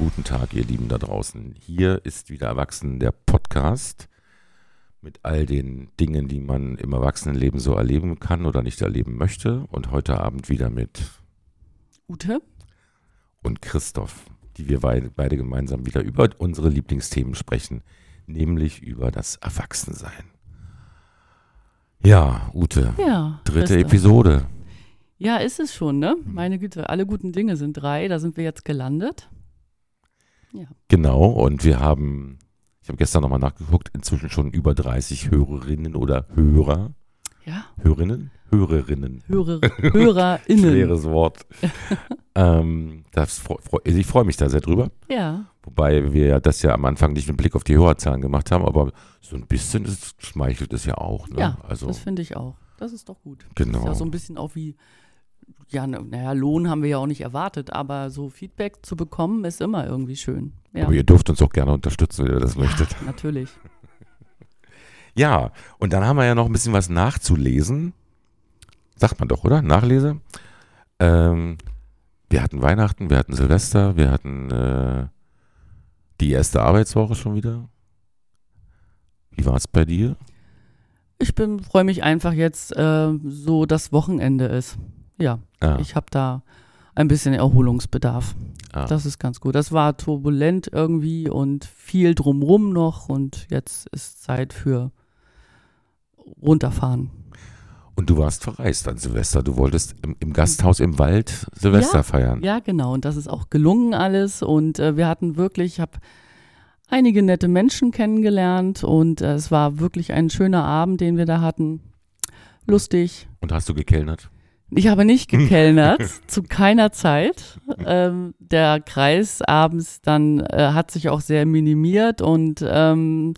Guten Tag, ihr Lieben da draußen. Hier ist wieder Erwachsenen der Podcast mit all den Dingen, die man im Erwachsenenleben so erleben kann oder nicht erleben möchte. Und heute Abend wieder mit Ute? und Christoph, die wir beide, beide gemeinsam wieder über unsere Lieblingsthemen sprechen, nämlich über das Erwachsensein. Ja, Ute, Ja. dritte Christoph. Episode. Ja, ist es schon, ne? Meine Güte, alle guten Dinge sind drei, da sind wir jetzt gelandet. Genau, und wir haben, ich habe gestern nochmal nachgeguckt, inzwischen schon über 30 Hörerinnen oder Hörer. Ja, Hörerinnen? Hörerinnen. Hörer, HörerInnen. Schweres Wort. ähm, das, also ich freue mich da sehr drüber. Ja, Wobei wir ja das ja am Anfang nicht mit Blick auf die Hörerzahlen gemacht haben, aber so ein bisschen ist, schmeichelt es ja auch. Ne? ja, also, das finde ich auch. Das ist doch gut. genau. Ist ja so ein bisschen auch wie, ja, na- naja, Lohn haben wir ja auch nicht erwartet, aber so Feedback zu bekommen ist immer irgendwie schön. Ja, Aber ihr dürft uns auch gerne unterstützen, wenn ihr das möchtet. ja natürlich. Ja, und dann haben wir ja noch ein bisschen was nachzulesen. Sagt man doch, oder? Nachlese. Ähm, wir hatten Weihnachten, wir hatten Silvester, wir hatten äh, die erste Arbeitswoche schon wieder. Wie war es bei dir? Ich bin, freue mich einfach jetzt, äh, so das Wochenende ist. Ja, Ah, ich habe da ein bisschen Erholungsbedarf. ah. Das ist ganz gut. Das war turbulent irgendwie und viel drumrum noch und jetzt ist Zeit für runterfahren. Und du warst verreist an Silvester. Du wolltest im, im Gasthaus im Wald Silvester Ja, feiern. Ja, genau. Und das ist auch gelungen alles und äh, wir hatten wirklich, ich habe einige nette Menschen kennengelernt und äh, es war wirklich ein schöner Abend, den wir da hatten. Lustig. Und hast du gekellnert? Ich habe nicht gekellnert, zu keiner Zeit. Ähm, der Kreis abends dann äh, hat sich auch sehr minimiert und ähm,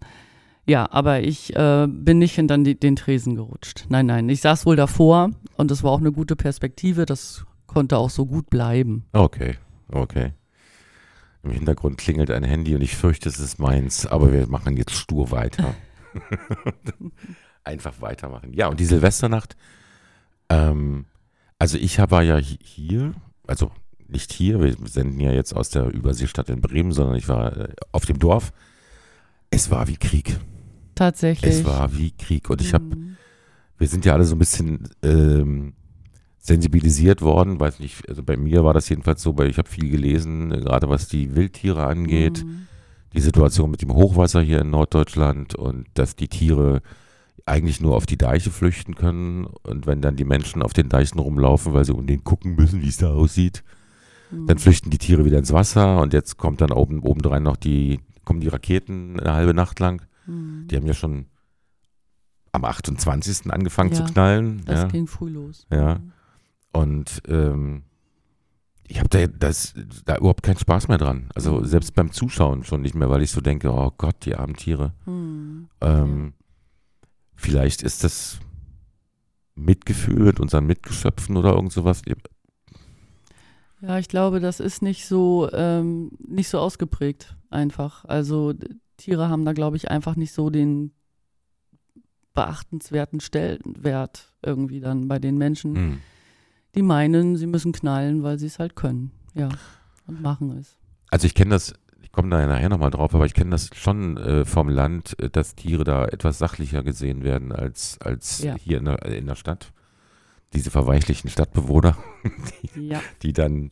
ja, aber ich äh, bin nicht hinter den Tresen gerutscht. Nein, nein, ich saß wohl davor und das war auch eine gute Perspektive. Das konnte auch so gut bleiben. Okay, okay. Im Hintergrund klingelt ein Handy und ich fürchte, es ist meins, aber wir machen jetzt stur weiter. Einfach weitermachen. Ja, und die Silvesternacht, ähm, also ich war ja hi- hier, also nicht hier, wir senden ja jetzt aus der Überseestadt in Bremen, sondern ich war äh, auf dem Dorf. Es war wie Krieg. Tatsächlich. Es war wie Krieg. Und ich habe Mhm. wir sind ja alle so ein bisschen ähm, sensibilisiert worden, weiß nicht, also bei mir war das jedenfalls so, weil ich habe viel gelesen, äh, gerade was die Wildtiere angeht, Mhm. die Situation mit dem Hochwasser hier in Norddeutschland und dass die Tiere eigentlich nur auf die Deiche flüchten können und wenn dann die Menschen auf den Deichen rumlaufen, weil sie um den gucken müssen, wie es da aussieht, Mhm. dann flüchten die Tiere wieder ins Wasser und jetzt kommt dann oben obendrein noch die kommen die Raketen eine halbe Nacht lang. Mhm. Die haben ja schon am 28. angefangen Ja, zu knallen. Das ja. ging früh los. Ja. Mhm. Und ähm, ich habe da, das, da überhaupt keinen Spaß mehr dran. Also Mhm. selbst beim Zuschauen schon nicht mehr, weil ich so denke, oh Gott, die armen Tiere. Mhm. Ähm, Vielleicht ist das Mitgefühl mit unseren Mitgeschöpfen oder irgend sowas. Ja, ich glaube, das ist nicht so, ähm, nicht so ausgeprägt einfach. Also Tiere haben da, glaube ich, einfach nicht so den beachtenswerten Stellenwert irgendwie dann bei den Menschen, Hm. die meinen, sie müssen knallen, weil sie es halt können. Ja, und machen es. Also ich kenne das, komme da ja nachher nochmal drauf, aber ich kenne das schon äh, vom Land, äh, dass Tiere da etwas sachlicher gesehen werden als, als Ja. hier in der, in der Stadt. Diese verweichlichten Stadtbewohner. Ja, die dann,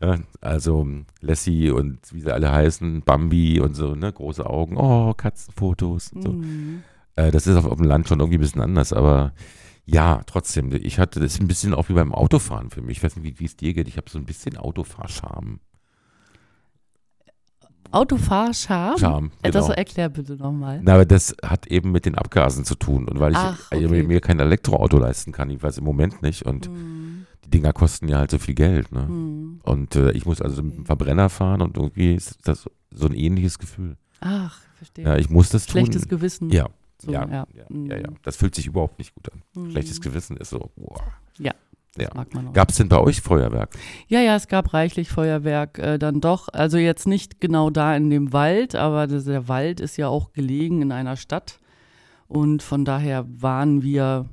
äh, also Lassie und wie sie alle heißen, Bambi und so, ne, große Augen, oh, Katzenfotos und so. mhm. Äh, das ist auf, auf dem Land schon irgendwie ein bisschen anders, aber ja, trotzdem, ich hatte das ist ein bisschen auch wie beim Autofahren für mich. Ich weiß nicht, wie es dir geht. Ich habe so ein bisschen Autofahrscham. Autofahrscham? Scham, Äh, Das genau. erklär bitte nochmal. Na, aber das hat eben mit den Abgasen zu tun. Und weil ich Ach, okay. mir kein Elektroauto leisten kann, ich weiß im Moment nicht. Und Mhm. die Dinger kosten ja halt so viel Geld. Ne? Mhm. Und äh, ich muss also mit dem Verbrenner fahren und irgendwie ist das so ein ähnliches Gefühl. Ach, verstehe. Ja, ich muss das Schlechtes tun. Gewissen. Ja, So, ja, ja. ja, ja, ja. Mhm. Das fühlt sich überhaupt nicht gut an. Schlechtes Gewissen ist so, boah. Das Ja. mag man auch. Gab es denn bei euch Feuerwerk? Ja, ja, es gab reichlich Feuerwerk äh, dann doch. Also jetzt nicht genau da in dem Wald, aber das, der Wald ist ja auch gelegen in einer Stadt. Und von daher waren wir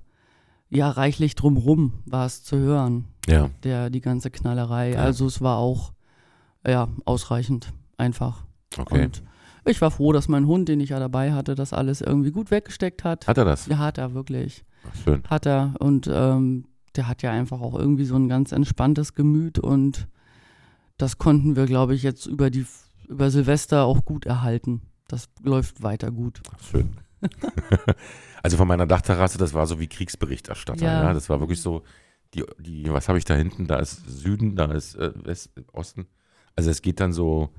ja reichlich drumrum, war es zu hören, Ja. der, die ganze Knallerei. Ja. Also es war auch ja, ausreichend einfach. Okay. Und ich war froh, dass mein Hund, den ich ja dabei hatte, das alles irgendwie gut weggesteckt hat. Hat er das? Ja, hat er wirklich. Ach, schön. Hat er. Und ähm, der hat ja einfach auch irgendwie so ein ganz entspanntes Gemüt und das konnten wir, glaube ich, jetzt über die über Silvester auch gut erhalten. Das läuft weiter gut. Schön. also von meiner Dachterrasse, das war so wie Kriegsberichterstatter. Ja, Ja. das war wirklich so, die, die, was habe ich da hinten? Da ist Süden, da ist äh, West, Osten. Also es geht dann so,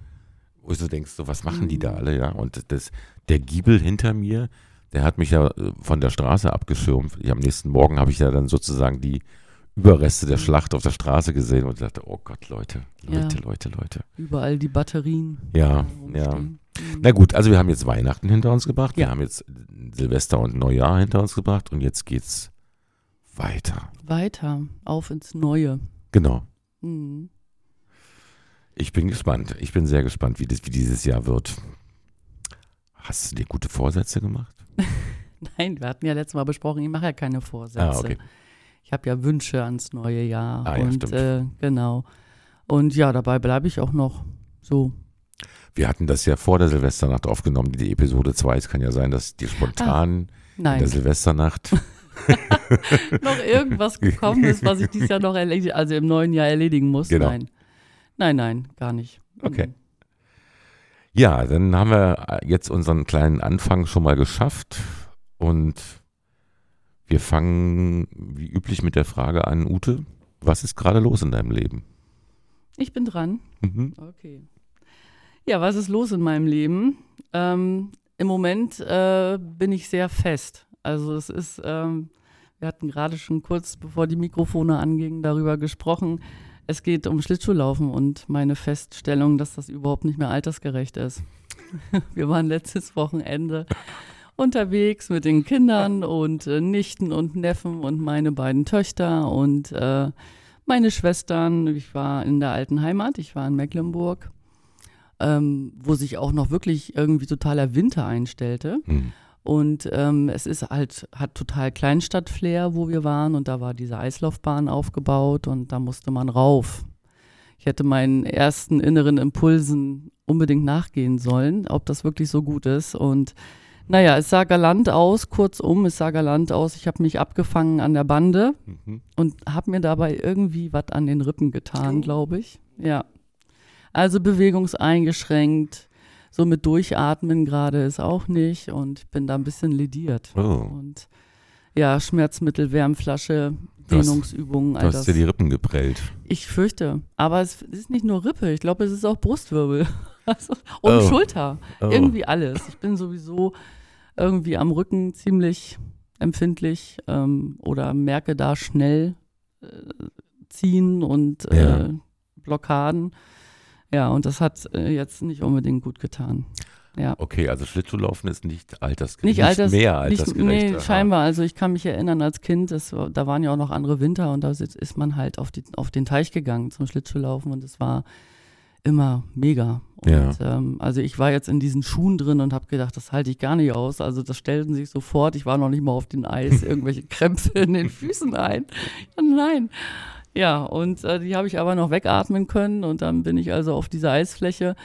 wo du denkst, so, was machen die da Mhm. alle, ja? Und das, der Giebel hinter mir, der hat mich ja äh, von der Straße abgeschirmt. Ich, am nächsten Morgen habe ich ja dann sozusagen die Überreste der. Schlacht auf der Straße gesehen und dachte, oh Gott, Leute, Ja. Leute, Leute, Leute. Überall die Batterien. Ja, ja. Mhm. Na gut, also wir haben jetzt Weihnachten hinter uns gebracht, wir Ja. haben jetzt Silvester und Neujahr hinter uns gebracht und jetzt geht's weiter. Weiter, auf ins Neue. Genau. Mhm. Ich bin gespannt. Ich bin sehr gespannt, wie, das, wie dieses Jahr wird. Hast du dir gute Vorsätze gemacht? Nein, wir hatten ja letztes Mal besprochen, ich mache ja keine Vorsätze. Ah, okay. Ich habe ja Wünsche ans neue Jahr. Ah, ja, und äh, genau. Und ja, dabei bleibe ich auch noch so. Wir hatten das ja vor der Silvesternacht aufgenommen, die Episode 2. Es kann ja sein, dass dir spontan in der Silvesternacht. noch irgendwas gekommen ist, was ich dieses Jahr noch erledigen, also im neuen Jahr erledigen muss. Genau. Nein. Nein, nein, gar nicht. Okay. Ja, dann haben wir jetzt unseren kleinen Anfang schon mal geschafft und wir fangen wie üblich mit der Frage an, Ute, was ist gerade los in deinem Leben? Ich bin dran. Mhm. Okay. Ja, was ist los in meinem Leben? Ähm, Im Moment äh, bin ich sehr fest. Also es ist, ähm, wir hatten gerade schon kurz, bevor die Mikrofone angingen, darüber gesprochen. Es geht um Schlittschuhlaufen und meine Feststellung, dass das überhaupt nicht mehr altersgerecht ist. Wir waren letztes Wochenende unterwegs mit den Kindern und äh, Nichten und Neffen und meine beiden Töchter und äh, meine Schwestern. Ich war in der alten Heimat, ich war in Mecklenburg, ähm, wo sich auch noch wirklich irgendwie totaler Winter einstellte. Hm. Und ähm, es ist halt, hat total Kleinstadt-Flair, wo wir waren. Und da war diese Eislaufbahn aufgebaut und da musste man rauf. Ich hätte meinen ersten inneren Impulsen unbedingt nachgehen sollen, ob das wirklich so gut ist. Und naja, es sah galant aus, kurzum, es sah galant aus. Ich habe mich abgefangen an der Bande Mhm. und habe mir dabei irgendwie was an den Rippen getan, glaube ich. Ja. Also bewegungseingeschränkt, so mit Durchatmen gerade ist auch nicht und ich bin da ein bisschen lediert. Oh, Und ja, Schmerzmittel, Wärmflasche, Du hast- Dehnungsübungen, du all hast das. dir die Rippen geprellt. Ich fürchte. Aber es ist nicht nur Rippe, ich glaube, es ist auch Brustwirbel. Also, und Oh. Schulter. Oh. Irgendwie alles. Ich bin sowieso irgendwie am Rücken ziemlich empfindlich ähm, oder merke da schnell äh, ziehen und äh, Ja. Blockaden. Ja, und das hat äh, jetzt nicht unbedingt gut getan. Ja. Okay, also Schlittschuhlaufen ist nicht altersgerecht. Nicht, alters, mehr nicht, altersgerecht. Nee, aha. scheinbar. Also ich kann mich erinnern als Kind, das, da waren ja auch noch andere Winter und da ist, man halt auf, die, auf den Teich gegangen zum Schlittschuhlaufen und es war immer mega. Und, Ja. ähm, also ich war jetzt in diesen Schuhen drin und habe gedacht, das halte ich gar nicht aus. Also das stellten sich sofort, ich war noch nicht mal auf den Eis, irgendwelche Krämpfe in den Füßen ein. Ja, nein. Ja, und äh, die habe ich aber noch wegatmen können und dann bin ich also auf dieser Eisfläche.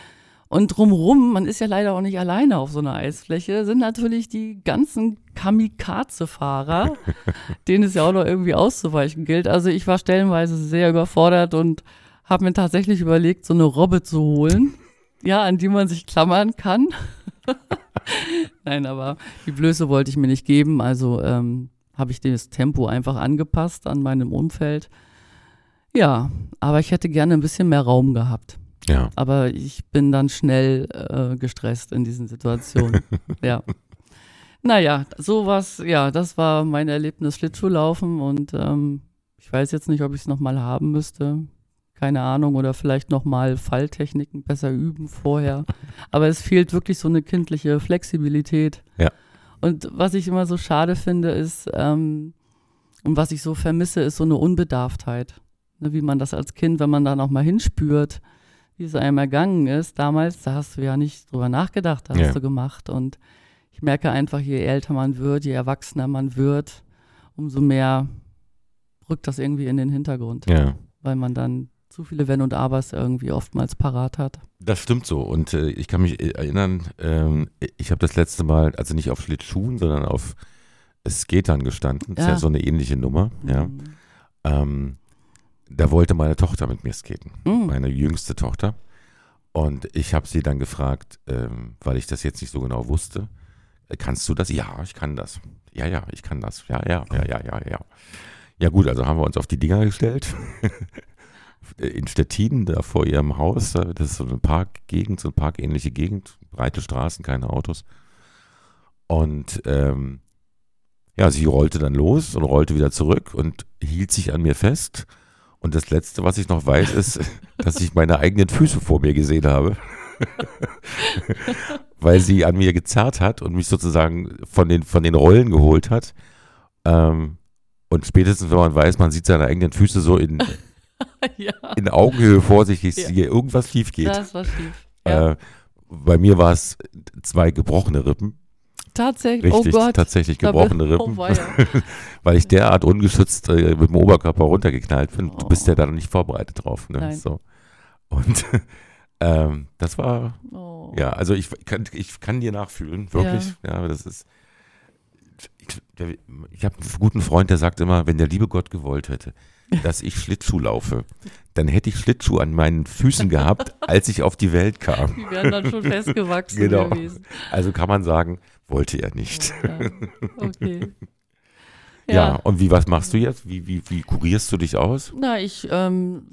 Und drumrum, man ist ja leider auch nicht alleine auf so einer Eisfläche, sind natürlich die ganzen Kamikaze-Fahrer, denen es ja auch noch irgendwie auszuweichen gilt. Also ich war stellenweise sehr überfordert und habe mir tatsächlich überlegt, so eine Robbe zu holen, ja, an die man sich klammern kann. Nein, aber die Blöße wollte ich mir nicht geben, also ähm, habe ich das Tempo einfach angepasst an meinem Umfeld. Ja, aber ich hätte gerne ein bisschen mehr Raum gehabt. Ja. Aber ich bin dann schnell äh, gestresst in diesen Situationen. ja. Naja, sowas, ja, das war mein Erlebnis Schlittschuhlaufen und ähm, ich weiß jetzt nicht, ob ich es nochmal haben müsste. Keine Ahnung, oder vielleicht nochmal Falltechniken besser üben vorher. Aber es fehlt wirklich so eine kindliche Flexibilität. Ja. Und was ich immer so schade finde, ist, ähm, und was ich so vermisse, ist so eine Unbedarftheit. Ne, wie man das als Kind, wenn man da nochmal hinspürt, wie es einem ergangen ist. Damals, da hast du ja nicht drüber nachgedacht, da Ja. hast du gemacht. Und ich merke einfach, je älter man wird, je erwachsener man wird, umso mehr rückt das irgendwie in den Hintergrund, Ja. weil man dann zu viele Wenn und Abers irgendwie oftmals parat hat. Das stimmt so. Und äh, ich kann mich erinnern, ähm, ich habe das letzte Mal, also nicht auf Schlittschuhen, sondern auf Skatern gestanden. Das ist ja so eine ähnliche Nummer. Ja. Mhm. Ähm, da wollte meine Tochter mit mir skaten, Mhm. meine jüngste Tochter. Und ich habe sie dann gefragt, ähm, weil ich das jetzt nicht so genau wusste, äh, kannst du das? Ja, ich kann das. Ja, ja, ich kann das. Ja, ja, ja, ja, ja, ja. Ja gut, also haben wir uns auf die Dinger gestellt. In Stettin, da vor ihrem Haus, da- das ist so eine Parkgegend, so eine parkähnliche Gegend, breite Straßen, keine Autos. Und ähm, ja, sie rollte dann los und rollte wieder zurück und hielt sich an mir fest. Und das Letzte, was ich noch weiß, ist, dass ich meine eigenen Füße vor mir gesehen habe. Weil sie an mir gezerrt hat und mich sozusagen von den, von den Rollen geholt hat. Ähm, und spätestens, wenn man weiß, man sieht seine eigenen Füße so in, ja, in Augenhöhe vor sich, dass Ja. hier irgendwas schief geht. das war schief. Ja. Äh, bei mir war es zwei gebrochene Rippen. Tatsächlich, Richtig, oh Gott. tatsächlich gebrochene Rippen. Oh, weil ich derart ungeschützt äh, mit dem Oberkörper runtergeknallt bin. Du bist ja da noch nicht vorbereitet drauf. Ne? Nein. So. Und ähm, das war, Oh. ja, also ich kann, ich kann dir nachfühlen, wirklich. Ja, aber das ist. Ich, ich habe einen guten Freund, der sagt immer, wenn der liebe Gott gewollt hätte, dass ich Schlittschuh laufe, dann hätte ich Schlittschuh an meinen Füßen gehabt, als ich auf die Welt kam. Die wären dann schon festgewachsen Genau. gewesen. Also kann man sagen, wollte er nicht. Ja, okay. Ja, und wie, was machst du jetzt? Wie, wie, wie kurierst du dich aus? Na, ich ähm,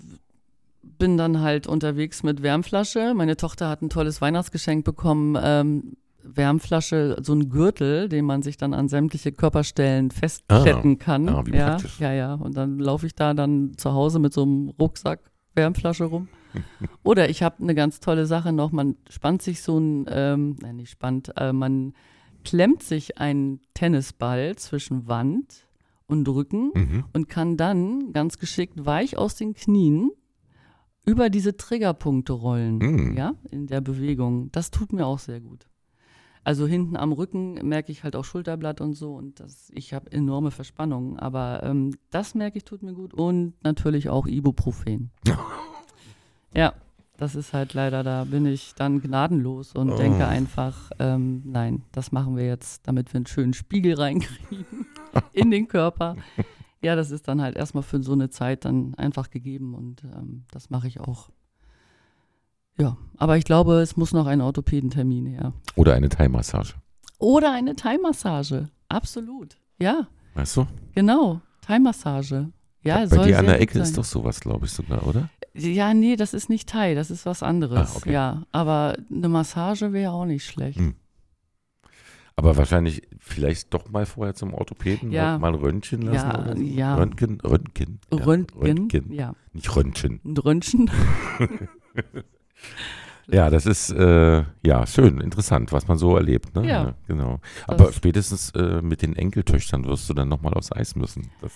bin dann halt unterwegs mit Wärmflasche. Meine Tochter hat ein tolles Weihnachtsgeschenk bekommen. Ähm, Wärmflasche, so ein Gürtel, den man sich dann an sämtliche Körperstellen festkletten kann. ah, ja, praktisch. ja, ja. Und dann laufe ich da dann zu Hause mit so einem Rucksack Wärmflasche rum. Oder ich habe eine ganz tolle Sache noch. Man spannt sich so ein, ähm, nein, nicht spannt, äh, man klemmt sich einen Tennisball zwischen Wand und Rücken Mhm. und kann dann ganz geschickt weich aus den Knien über diese Triggerpunkte rollen, Mm. ja, in der Bewegung. Das tut mir auch sehr gut. Also hinten am Rücken merke ich halt auch Schulterblatt und so und das, ich habe enorme Verspannungen, aber ähm, das merke ich tut mir gut und natürlich auch Ibuprofen. ja, das ist halt leider, da bin ich dann gnadenlos und Oh. denke einfach, ähm, nein, das machen wir jetzt, damit wir einen schönen Spiegel reinkriegen in den Körper. Ja, das ist dann halt erstmal für so eine Zeit dann einfach gegeben und ähm, das mache ich auch. Ja, aber ich glaube, es muss noch ein Orthopädentermin her. Oder eine Thai-Massage. Oder eine Thai-Massage. Absolut. Ja, Weißt du? genau. Thai-Massage. Ja, Bei dir an der Ecke sein. ist doch sowas, glaube ich sogar, oder? Ja, nee, das ist nicht Thai, das ist was anderes. Ah, okay. Ja, aber eine Massage wäre auch nicht schlecht. Hm. Aber wahrscheinlich vielleicht doch mal vorher zum Orthopäden, Ja. mal Röntgen lassen Ja, oder so. ja. Röntgen, Röntgen. Ja, Röntgen, Röntgen. ja. Nicht Röntgen. Ein Röntgen. Ja, das ist äh, ja schön, interessant, was man so erlebt. Ne? Ja. genau. Aber Das- spätestens äh, mit den Enkeltöchtern wirst du dann nochmal aufs Eis müssen. Das,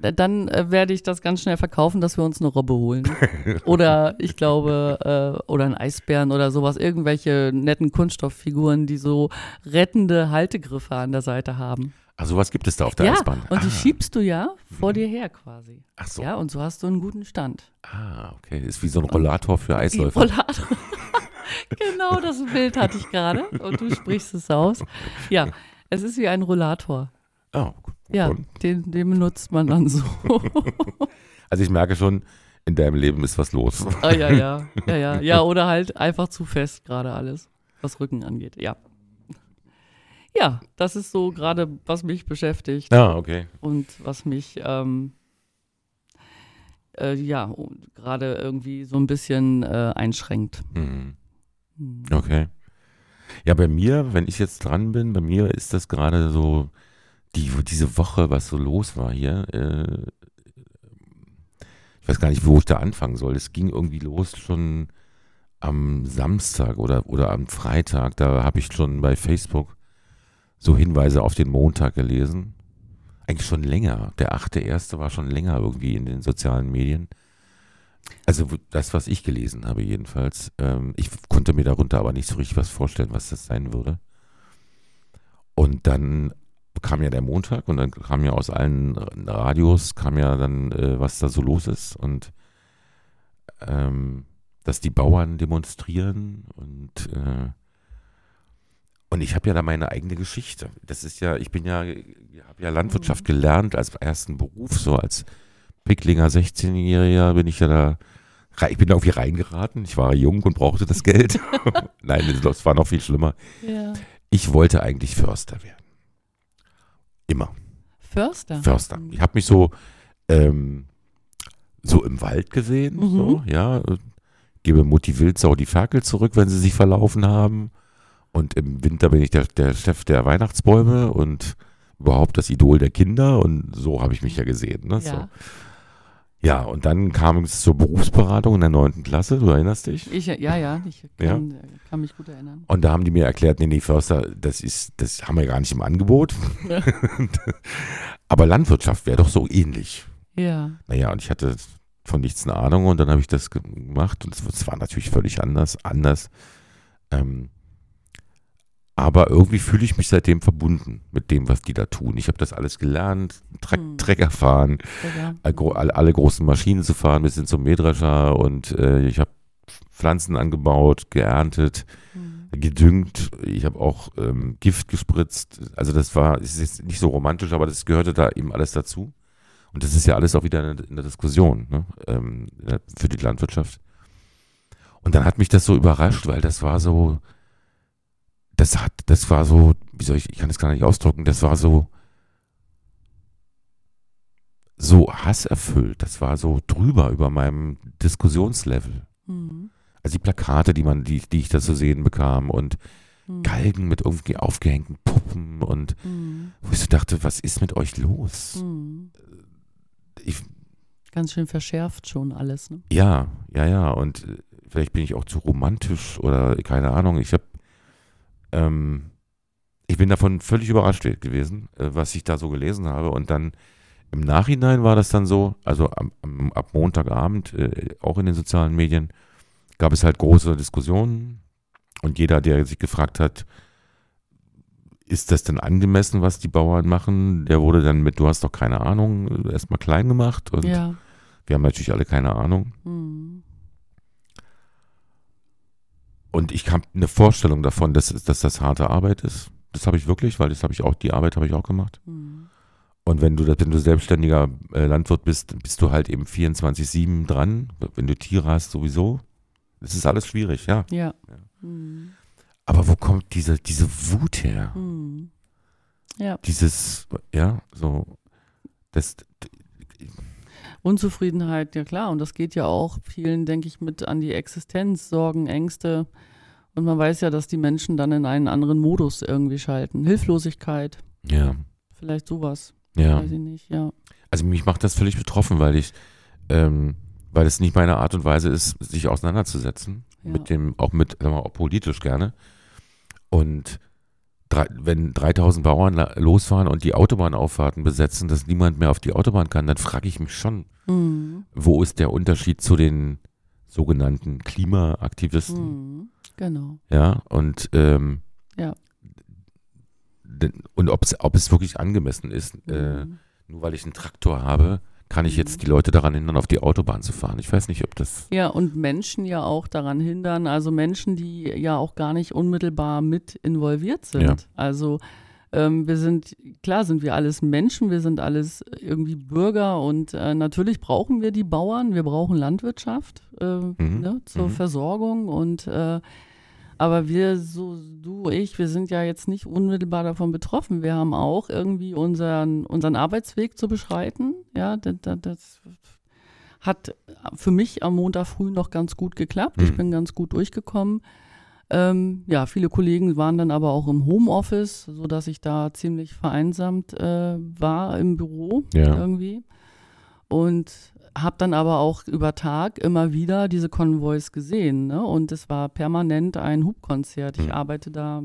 Dann äh, werde ich das ganz schnell verkaufen, dass wir uns eine Robbe holen. oder ich glaube, äh, oder einen Eisbären oder sowas. Irgendwelche netten Kunststofffiguren, die so rettende Haltegriffe an der Seite haben. ach, sowas gibt es da auf der ja, Eisbahn. und die ah, schiebst du ja vor dir her quasi. ach so. Ja, und so hast du einen guten Stand. Ah, okay. Ist wie so ein Rollator für Die Eisläufer. Rollator. genau das Bild hatte ich gerade und du sprichst es aus. Ja, es ist wie ein Rollator. Gut. Ja, den, den benutzt man dann so. Also ich merke schon, in deinem Leben ist was los. Ah, ja, ja, ja, ja. Ja, oder halt einfach zu fest gerade alles, was Rücken angeht. Ja. Ja, das ist so gerade, was mich beschäftigt Ah, okay. und was mich, ähm, äh, ja, gerade irgendwie so ein bisschen äh, einschränkt. Mhm. Hm. Okay. Ja, bei mir, wenn ich jetzt dran bin, bei mir ist das gerade so, die, diese Woche, was so los war hier, äh, ich weiß gar nicht, wo ich da anfangen soll. Es ging irgendwie los schon am Samstag oder, oder am Freitag. Da habe ich schon bei Facebook so Hinweise auf den Montag gelesen. Eigentlich schon länger. Der achte erste war schon länger irgendwie in den sozialen Medien. Also das, was ich gelesen habe jedenfalls. Ähm, ich konnte mir darunter aber nicht so richtig was vorstellen, was das sein würde. Und dann kam ja der Montag und dann kam ja aus allen Radios, kam ja dann, äh, was da so los ist. Und ähm, dass die Bauern demonstrieren und äh, und ich habe ja da meine eigene Geschichte. Das ist ja, ich bin ja, ich habe ja Landwirtschaft Mhm. gelernt als ersten Beruf, so als Picklinger 16-Jähriger bin ich ja da, ich bin da irgendwie reingeraten. Ich war jung und brauchte das Geld. Nein, das war noch viel schlimmer. Ja. Ich wollte eigentlich Förster werden. Immer. Förster. Förster. Ich habe mich so, ähm, so im Wald gesehen, Mhm. so, ja. Gebe Mutti Wildsau die Ferkel zurück, wenn sie sich verlaufen haben. Und im Winter bin ich der, der Chef der Weihnachtsbäume und überhaupt das Idol der Kinder. Und so habe ich mich ja gesehen. Ne? So. Ja. ja, und dann kam es zur Berufsberatung in der neunten Klasse, du erinnerst dich? Ich, ja, ja, ich kann, kann mich gut erinnern. Und da haben die mir erklärt, nee, nee, Förster, das ist, das haben wir gar nicht im Angebot. Ja. Aber Landwirtschaft wäre doch so ähnlich. Ja. Naja, und ich hatte von nichts eine Ahnung und dann habe ich das gemacht und es es war natürlich völlig anders, anders. Ähm, aber irgendwie fühle ich mich seitdem verbunden mit dem, was die da tun. Ich habe das alles gelernt, Tre Hm. Trecker fahren, Ja. alle, alle großen Maschinen zu fahren, bis hin zum Mähdrescher und äh, ich habe Pflanzen angebaut, geerntet, Hm. gedüngt. Ich habe auch ähm, Gift gespritzt. Also das war, es ist jetzt nicht so romantisch, aber das gehörte da eben alles dazu. Und das ist ja alles auch wieder in, in der Diskussion ne? ähm, für die Landwirtschaft. Und dann hat mich das so überrascht, weil das war so, das hat, das war so, wie soll ich, ich kann das gar nicht ausdrücken, das war so, so hasserfüllt. Das war so drüber über meinem Diskussionslevel. Hm. Also die Plakate, die man, die, die ich da zu sehen bekam und Hm. Galgen mit irgendwie aufgehängten Puppen und Hm. wo ich so dachte, was ist mit euch los? Hm. Ich, Ganz schön verschärft schon alles, ne? ja, ja, ja. Und vielleicht bin ich auch zu romantisch oder keine Ahnung. Ich habe, ähm, ich bin davon völlig überrascht gewesen, äh, was ich da so gelesen habe. Und dann im Nachhinein war das dann so, also am, am, ab Montagabend, äh, auch in den sozialen Medien, gab es halt große Diskussionen. Und jeder, der sich gefragt hat, ist das denn angemessen, was die Bauern machen, der wurde dann mit, du hast doch keine Ahnung, erstmal klein gemacht. Und Ja. wir haben natürlich alle keine Ahnung. Hm. Und ich habe eine Vorstellung davon, dass, dass das harte Arbeit ist. Das habe ich wirklich, weil das habe ich auch, die Arbeit habe ich auch gemacht. Hm. Und wenn du, wenn du selbstständiger äh, Landwirt bist, bist du halt eben 24-7 dran. Wenn du Tiere hast, sowieso. Das ist alles schwierig, ja. Ja. Ja. Hm. Aber wo kommt diese, diese Wut her? Hm. Ja. Dieses, ja, so, das, Unzufriedenheit, ja klar. Und das geht ja auch vielen, denke ich, mit an die Existenz, Sorgen, Ängste. Und man weiß ja, dass die Menschen dann in einen anderen Modus irgendwie schalten. Hilflosigkeit, ja, vielleicht sowas. ja. Weiß ich nicht, ja. Also mich macht das völlig betroffen, weil ich, ähm, weil es nicht meine Art und Weise ist, sich auseinanderzusetzen. Ja. Mit dem, auch mit, sagen wir mal, auch politisch gerne. Und drei, wenn 3000 Bauern losfahren und die Autobahnauffahrten besetzen, dass niemand mehr auf die Autobahn kann, dann frage ich mich schon, Hm. wo ist der Unterschied zu den sogenannten Klimaaktivisten? Hm. Genau. Ja, und, ähm, Ja. und ob es, ob es wirklich angemessen ist, äh, Hm. nur weil ich einen Traktor habe, kann ich Mhm. jetzt die Leute daran hindern, auf die Autobahn zu fahren. Ich weiß nicht, ob das. Ja, und Menschen ja auch daran hindern, also Menschen, die ja auch gar nicht unmittelbar mit involviert sind. Ja. Also ähm, wir sind, klar sind wir alles Menschen, wir sind alles irgendwie Bürger und äh, natürlich brauchen wir die Bauern, wir brauchen Landwirtschaft äh, ne, zur mhm. Versorgung und äh, aber wir, so du, ich, wir sind ja jetzt nicht unmittelbar davon betroffen. Wir haben auch irgendwie unseren, unseren Arbeitsweg zu beschreiten. Ja, das, das, hat für mich am Montag früh noch ganz gut geklappt. Ich Mhm. bin ganz gut durchgekommen. Ähm, ja, viele Kollegen waren dann aber auch im Homeoffice, sodass ich da ziemlich vereinsamt äh, war im Büro Ja. irgendwie. Und habe dann aber auch über Tag immer wieder diese Konvois gesehen. Ne? Und es war permanent ein Hubkonzert. Ich Mhm. arbeite da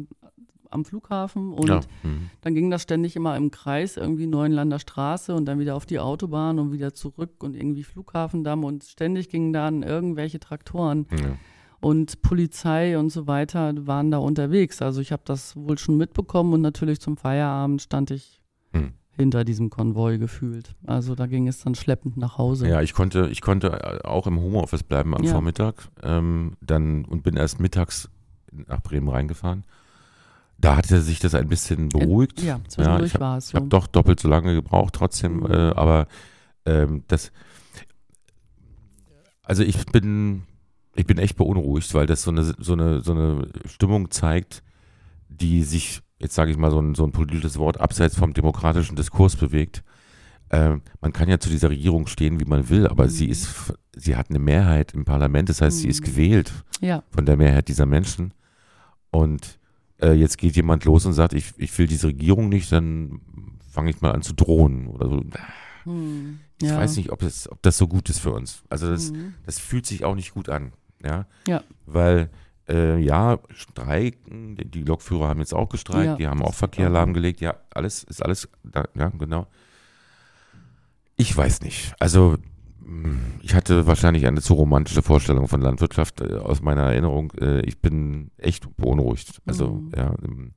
am Flughafen und ja. Mhm. dann ging das ständig immer im Kreis, irgendwie Neuenlander Straße und dann wieder auf die Autobahn und wieder zurück und irgendwie Flughafendamm und ständig gingen dann irgendwelche Traktoren Ja. und Polizei und so weiter waren da unterwegs. Also ich habe das wohl schon mitbekommen und natürlich zum Feierabend stand ich Hm. Hinter diesem Konvoi gefühlt. Also da ging es dann schleppend nach Hause. Ja, ich konnte, ich konnte auch im Homeoffice bleiben am Ja. Vormittag ähm, dann, und bin erst mittags nach Bremen reingefahren. Da hatte sich das ein bisschen beruhigt. Ja, zwischendurch ich hab- war es Ich so. habe doch doppelt so lange gebraucht trotzdem, Mhm. äh, aber ähm, das, also ich bin, ich bin echt beunruhigt, weil das so eine, so eine, so eine Stimmung zeigt, die sich, jetzt sage ich mal so ein, so ein politisches Wort, abseits vom demokratischen Diskurs bewegt. Ähm, man kann ja zu dieser Regierung stehen, wie man will, aber sie Mhm. ist, f- sie hat eine Mehrheit im Parlament, das heißt, sie ist Mhm. gewählt Ja, von der Mehrheit dieser Menschen. Und äh, jetzt geht jemand los und sagt, ich, ich will diese Regierung nicht, dann fange ich mal an zu drohen oder so. hm. Ich ja. weiß nicht, ob das, ob das so gut ist für uns. Also das, Mhm. das fühlt sich auch nicht gut an. Ja. Ja. Weil, äh, ja, Streiken, die- Lokführer haben jetzt auch gestreikt, Ja, die haben auch Verkehr lahmgelegt. Ja, alles ist alles, da, ja, genau. Ich weiß nicht. Also, mh, ich hatte wahrscheinlich eine zu romantische Vorstellung von Landwirtschaft äh, aus meiner Erinnerung. Äh, ich bin echt beunruhigt. Also, Mhm. ja. ähm,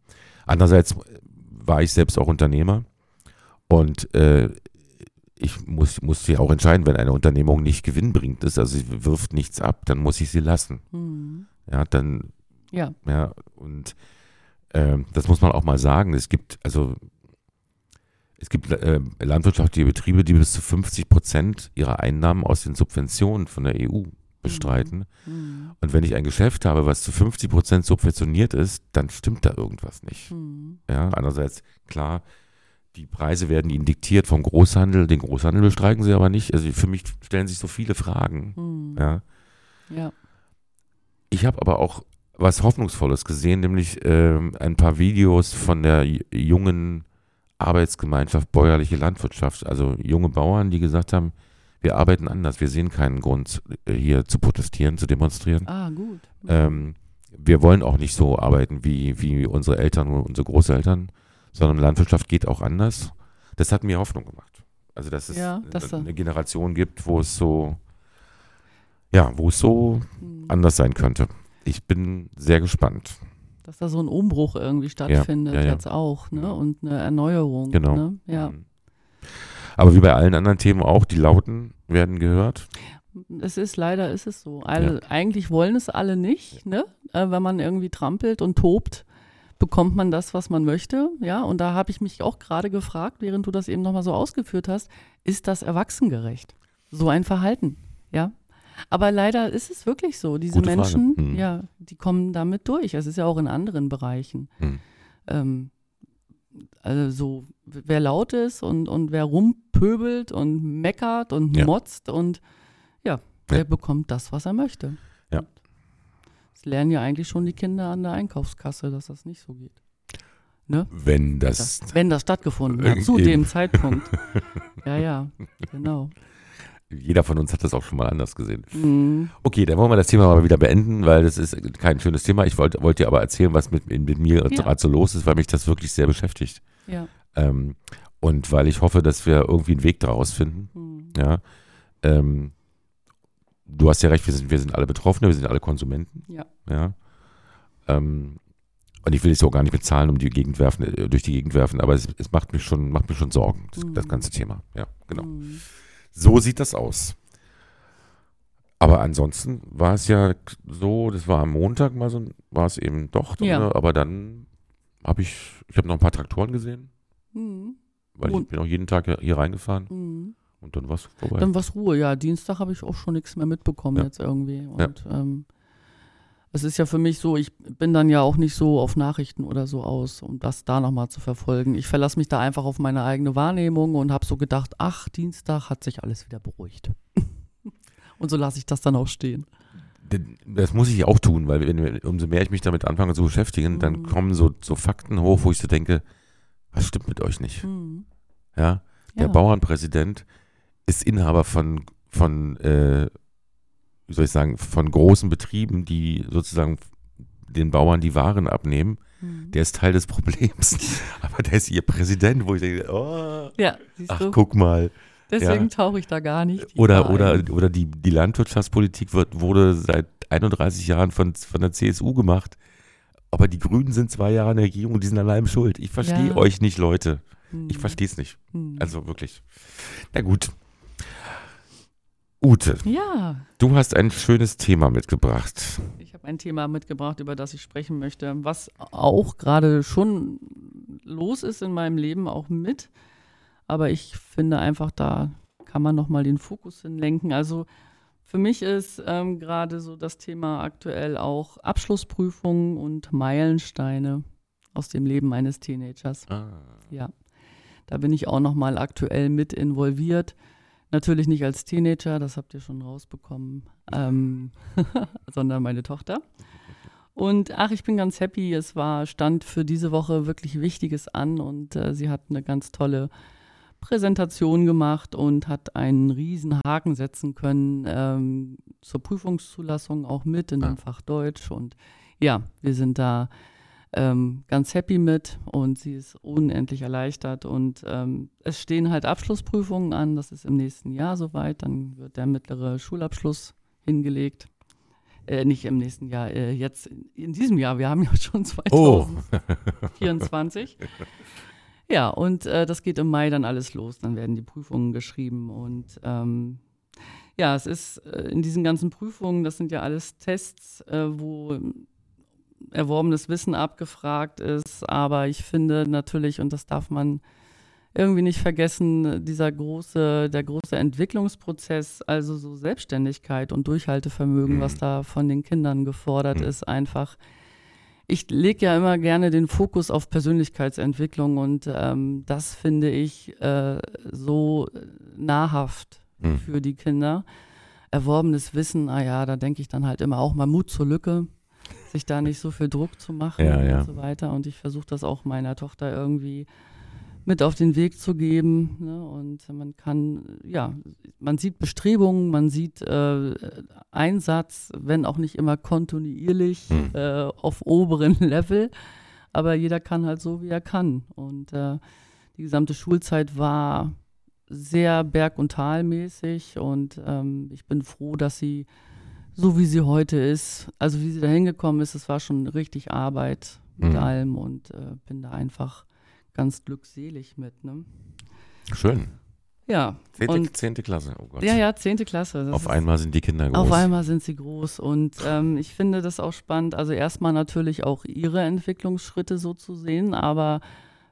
Andererseits war ich selbst auch Unternehmer und äh, ich muss, muss ja auch entscheiden, wenn eine Unternehmung nicht gewinnbringend ist, also sie wirft nichts ab, dann muss ich sie lassen. Mhm. Ja, dann, Ja, ja, und ähm, das muss man auch mal sagen. Es gibt, also es gibt äh, landwirtschaftliche Betriebe, die bis zu 50 Prozent ihrer Einnahmen aus den Subventionen von der EU bestreiten. Mhm. Und wenn ich ein Geschäft habe, was zu 50 Prozent subventioniert ist, dann stimmt da irgendwas nicht. Mhm. Ja, andererseits, klar, die Preise werden ihnen diktiert vom Großhandel. Den Großhandel bestreiken sie aber nicht. Also für mich stellen sich so viele Fragen. Mhm. Ja. ja. Ich habe aber auch was Hoffnungsvolles gesehen, nämlich ähm, ein paar Videos von der jungen Arbeitsgemeinschaft Bäuerliche Landwirtschaft. Also junge Bauern, die gesagt haben, wir arbeiten anders. Wir sehen keinen Grund, äh, hier zu protestieren, zu demonstrieren. Ah, gut. Ähm, wir wollen auch nicht so arbeiten wie, wie unsere Eltern und unsere Großeltern, sondern Landwirtschaft geht auch anders. Das hat mir Hoffnung gemacht. Also, dass es Ja, dass da- eine Generation gibt, wo es so, ja, wo es so Mhm. anders sein könnte. Ich bin sehr gespannt. Dass da so ein Umbruch irgendwie stattfindet, ja, ja. jetzt auch, ne? Und eine Erneuerung. Genau. Ne? Ja. Mhm. Aber wie bei allen anderen Themen auch, die Lauten werden gehört. Es ist leider ist es so. Alle, Eigentlich wollen es alle nicht, ne? Äh, wenn man irgendwie trampelt und tobt, bekommt man das, was man möchte. Ja, und da habe ich mich auch gerade gefragt, während du das eben nochmal so ausgeführt hast, ist das erwachsengerecht? So ein Verhalten, ja. Aber leider ist es wirklich so. Diese Gute. Menschen, Hm. ja, die kommen damit durch. Es ist ja auch in anderen Bereichen. Hm. Ähm, also so, wer laut ist und, und wer rumpöbelt und meckert und Ja. motzt und ja, der Ja. bekommt das, was er möchte. Ja. Und Das lernen ja eigentlich schon die Kinder an der Einkaufskasse, dass das nicht so geht. Ne? Wenn das, Das, wenn das stattgefunden hat, zu eben. dem Zeitpunkt. Ja, ja, genau. jeder von uns hat das auch schon mal anders gesehen. Mhm. Okay, dann wollen wir das Thema mal wieder beenden, weil das ist kein schönes Thema. Ich wollte wollt dir aber erzählen, was mit, mit mir Ja. gerade so los ist, weil mich das wirklich sehr beschäftigt. Ja. Ähm, und weil ich hoffe, dass wir irgendwie einen Weg daraus finden. Mhm. Ja. Ähm, du hast ja recht, wir sind, wir sind alle Betroffene, wir sind alle Konsumenten. Ja. Ja. Ähm, und ich will es auch gar nicht mit Zahlen um die Gegend werfen, äh, durch die Gegend werfen, aber es, es macht mich schon, macht mich schon Sorgen, das, Mhm. das ganze Thema. Ja, genau. So sieht das aus. Aber ansonsten war es ja so, das war am Montag mal so, war es eben doch, Ja. oder? aber dann habe ich, ich habe noch ein paar Traktoren gesehen, Mhm. weil ich Und- bin auch jeden Tag hier- reingefahren Mhm. und dann war es vorbei. Dann war es Ruhe, ja. Dienstag habe ich auch schon nichts mehr mitbekommen Ja. jetzt irgendwie. Ja. Und ähm, es ist ja für mich so, ich bin dann ja auch nicht so auf Nachrichten oder so aus, um das da nochmal zu verfolgen. Ich verlasse mich da einfach auf meine eigene Wahrnehmung und habe so gedacht, ach, Dienstag hat sich alles wieder beruhigt. und so lasse ich das dann auch stehen. Das muss ich auch tun, weil wenn, umso mehr ich mich damit anfange zu beschäftigen, dann Mhm. kommen so, so Fakten hoch, wo ich so denke, was stimmt mit euch nicht? Hm. Ja, der Ja. Bauernpräsident ist Inhaber von, von äh, wie soll ich sagen, von großen Betrieben, die sozusagen den Bauern die Waren abnehmen. Hm. Der ist Teil des Problems. Aber der ist ihr Präsident, wo ich denke, oh, Ja, ach, du, guck mal. deswegen ja. tauche ich da gar nicht. Oder, ein. oder, oder die, die Landwirtschaftspolitik wird, wurde seit 31 Jahren von, von der CSU gemacht. Aber die Grünen sind zwei Jahre in der Regierung und die sind allein schuld. Ich verstehe Ja. euch nicht, Leute. Hm. Ich verstehe es nicht. Hm. Also wirklich. Na gut. Ute, ja, du hast ein schönes Thema mitgebracht. ich habe ein Thema mitgebracht, über das ich sprechen möchte, was auch gerade schon los ist in meinem Leben, auch mit. Aber ich finde einfach, da kann man nochmal den Fokus hinlenken. Also für mich ist ähm, gerade so das Thema aktuell auch Abschlussprüfungen und Meilensteine aus dem Leben eines Teenagers. Ah. Ja, da bin ich auch nochmal aktuell mit involviert. Natürlich nicht als Teenager, das habt ihr schon rausbekommen, ähm, sondern meine Tochter. Und ach, ich bin ganz happy. Es war, stand für diese Woche wirklich Wichtiges an und äh, sie hat eine ganz tolle Präsentation gemacht und hat einen riesen Haken setzen können ähm, zur Prüfungszulassung auch mit in dem Ah. Fach Deutsch. Und ja, wir sind da ähm, ganz happy mit und sie ist unendlich erleichtert. Und ähm, es stehen halt Abschlussprüfungen an, das ist im nächsten Jahr soweit. Dann wird der mittlere Schulabschluss hingelegt. Äh, nicht im nächsten Jahr, äh, jetzt in, diesem Jahr. Wir haben ja schon Oh. 2024. Ja, und äh, das geht im Mai dann alles los. Dann werden die Prüfungen geschrieben und ähm, ja, es ist äh, in diesen ganzen Prüfungen, das sind ja alles Tests, äh, wo erworbenes Wissen abgefragt ist. Aber ich finde natürlich, und das darf man irgendwie nicht vergessen, dieser große, der große Entwicklungsprozess, also so Selbstständigkeit und Durchhaltevermögen, Mhm. was da von den Kindern gefordert Mhm. ist, einfach. Ich lege ja immer gerne den Fokus auf Persönlichkeitsentwicklung und ähm, das finde ich äh, so nahrhaft Hm. für die Kinder. Erworbenes Wissen, ah ja, da denke ich dann halt immer auch mal Mut zur Lücke, sich da nicht so viel Druck zu machen Ja, ja. und so weiter. Und ich versuche das auch meiner Tochter irgendwie mit auf den Weg zu geben. Ne? Und man kann, ja, man sieht Bestrebungen, man sieht äh, Einsatz, wenn auch nicht immer kontinuierlich Hm. äh, auf oberen Level. Aber jeder kann halt so, wie er kann. Und äh, die gesamte Schulzeit war sehr berg- und talmäßig und ähm, ich bin froh, dass sie so wie sie heute ist, also wie sie da hingekommen ist, es war schon richtig Arbeit mit Mhm. allem und äh, bin da einfach ganz glückselig mit. Ne? Schön. Ja, Zehnte, und zehnte Klasse, oh Gott. ja, ja, zehnte Klasse. Auf ist- einmal sind die Kinder groß. auf einmal sind sie groß und ähm, ich finde das auch spannend. Also erstmal natürlich auch ihre Entwicklungsschritte so zu sehen, aber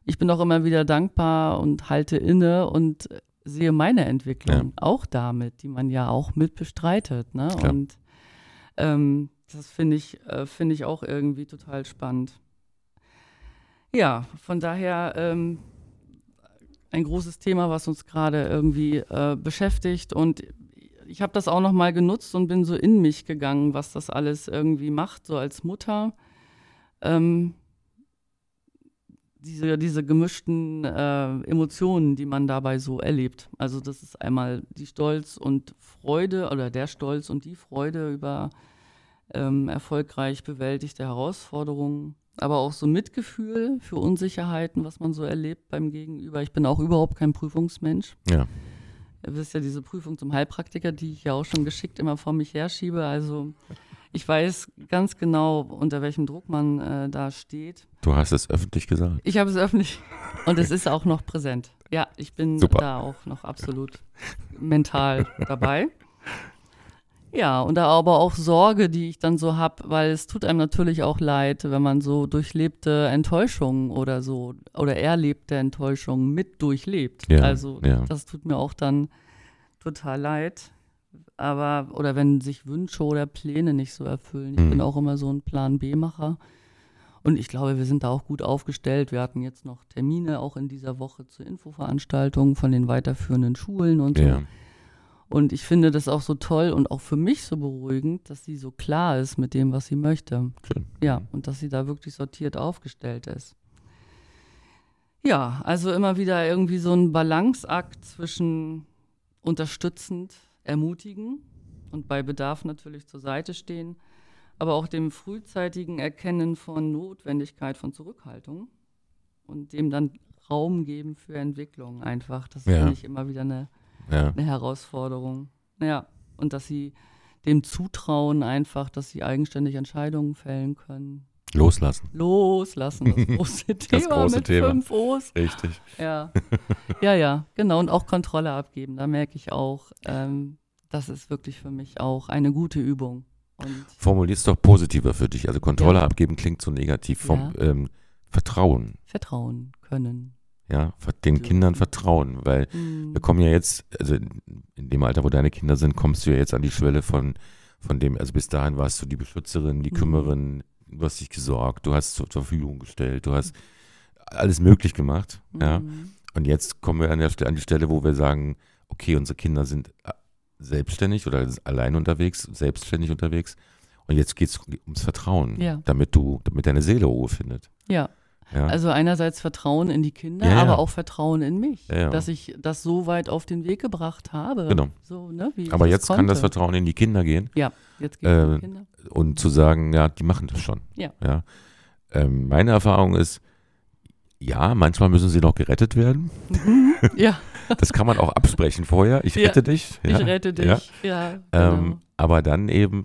ich bin auch immer wieder dankbar und halte inne und sehe meine Entwicklung auch damit, die man ja auch mit bestreitet. Ne? Klar. Und ähm, das finde ich, äh, finde ich auch irgendwie total spannend. Ja, von daher ähm, ein großes Thema, was uns gerade irgendwie äh, beschäftigt. Und ich habe das auch noch mal genutzt und bin so in mich gegangen, was das alles irgendwie macht, so als Mutter. Ähm, diese, diese gemischten äh, Emotionen, die man dabei so erlebt. Also das ist einmal die Stolz und Freude oder der Stolz und die Freude über ähm, erfolgreich bewältigte Herausforderungen, aber auch so Mitgefühl für Unsicherheiten, was man so erlebt beim Gegenüber. Ich bin auch überhaupt kein Prüfungsmensch. Ja. Ihr wisst ja, diese Prüfung zum Heilpraktiker, die ich ja auch schon geschickt immer vor mich herschiebe. Also ich weiß ganz genau, unter welchem Druck man äh, da steht. Du hast es öffentlich gesagt. Ich habe es öffentlich und es ist auch noch präsent. Ja, ich bin Super. da auch noch absolut mental dabei. Ja, und da aber auch Sorge, die ich dann so habe, weil es tut einem natürlich auch leid, wenn man so durchlebte Enttäuschungen oder so oder erlebte Enttäuschungen mit durchlebt. Ja, also ja. das tut mir auch dann total leid. Aber, oder wenn sich Wünsche oder Pläne nicht so erfüllen. Ich Mhm. bin auch immer so ein Plan B-Macher. Und ich glaube, wir sind da auch gut aufgestellt. Wir hatten jetzt noch Termine auch in dieser Woche zur Infoveranstaltung von den weiterführenden Schulen und so. Ja. Und ich finde das auch so toll und auch für mich so beruhigend, dass sie so klar ist mit dem, was sie möchte. Schön. Ja, und dass sie da wirklich sortiert aufgestellt ist. Ja, also immer wieder irgendwie so ein Balanceakt zwischen unterstützend, ermutigen und bei Bedarf natürlich zur Seite stehen, aber auch dem frühzeitigen Erkennen von Notwendigkeit von Zurückhaltung und dem dann Raum geben für Entwicklung einfach. Das Ja. finde ich immer wieder eine Ja. eine Herausforderung. Ja, und dass sie dem zutrauen einfach, dass sie eigenständig Entscheidungen fällen können. Loslassen. Loslassen, das große Thema große mit Thema. fünf O's. Richtig. Ja. ja, ja, genau. Und auch Kontrolle abgeben. Da merke ich auch, ähm, das ist wirklich für mich auch eine gute Übung. Und Formulier's doch positiver für dich. Also Kontrolle Ja. abgeben klingt so negativ. Vom, Ja. ähm, Vertrauen. vertrauen können. Ja, den Dürfen. Kindern vertrauen, weil Hm. wir kommen ja jetzt, also in, in dem Alter, wo deine Kinder sind, kommst du ja jetzt an die Schwelle von, von dem, also bis dahin warst du die Beschützerin, die Mhm. Kümmerin, du hast dich gesorgt, du hast zur Verfügung gestellt, du hast alles möglich gemacht, ja. Mhm. Und jetzt kommen wir an, der, an die Stelle, wo wir sagen, okay, unsere Kinder sind äh, selbstständig oder allein unterwegs, selbstständig unterwegs. Und jetzt geht es ums Vertrauen, Ja. damit du, damit deine Seele Ruhe findet. Ja, Ja. also einerseits Vertrauen in die Kinder, Ja, ja. aber auch Vertrauen in mich, dass ich das so weit auf den Weg gebracht habe. Genau. So, ne, Aber jetzt kann das konnte. Vertrauen in die Kinder gehen Ja, jetzt geht es Äh, die Kinder. und zu sagen, ja, die machen das schon. Ja. Ähm, meine Erfahrung ist, ja, manchmal müssen sie noch gerettet werden. Mhm. Ja, Das kann man auch absprechen vorher. Ich rette dich. Ich rette dich. Ja. Ähm, genau. aber dann eben,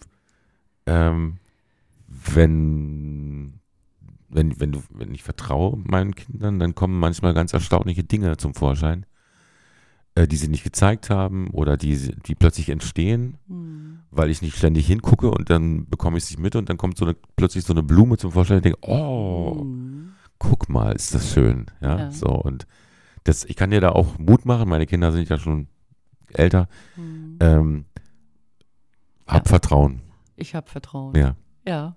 ähm, wenn, wenn, wenn, du, wenn ich vertraue meinen Kindern, dann kommen manchmal ganz erstaunliche Dinge zum Vorschein, äh, die sie nicht gezeigt haben oder die, die plötzlich entstehen, Hm. weil ich nicht ständig hingucke und dann bekomme ich es nicht mit und dann kommt so eine, plötzlich so eine Blume zum Vorschein und denke, oh, Hm. guck mal, ist das schön. Ja, Ja. so und das, ich kann dir da auch Mut machen, meine Kinder sind ja schon älter, Hm. ähm, hab Ja. Vertrauen. Ich habe Vertrauen. Ja. Ja.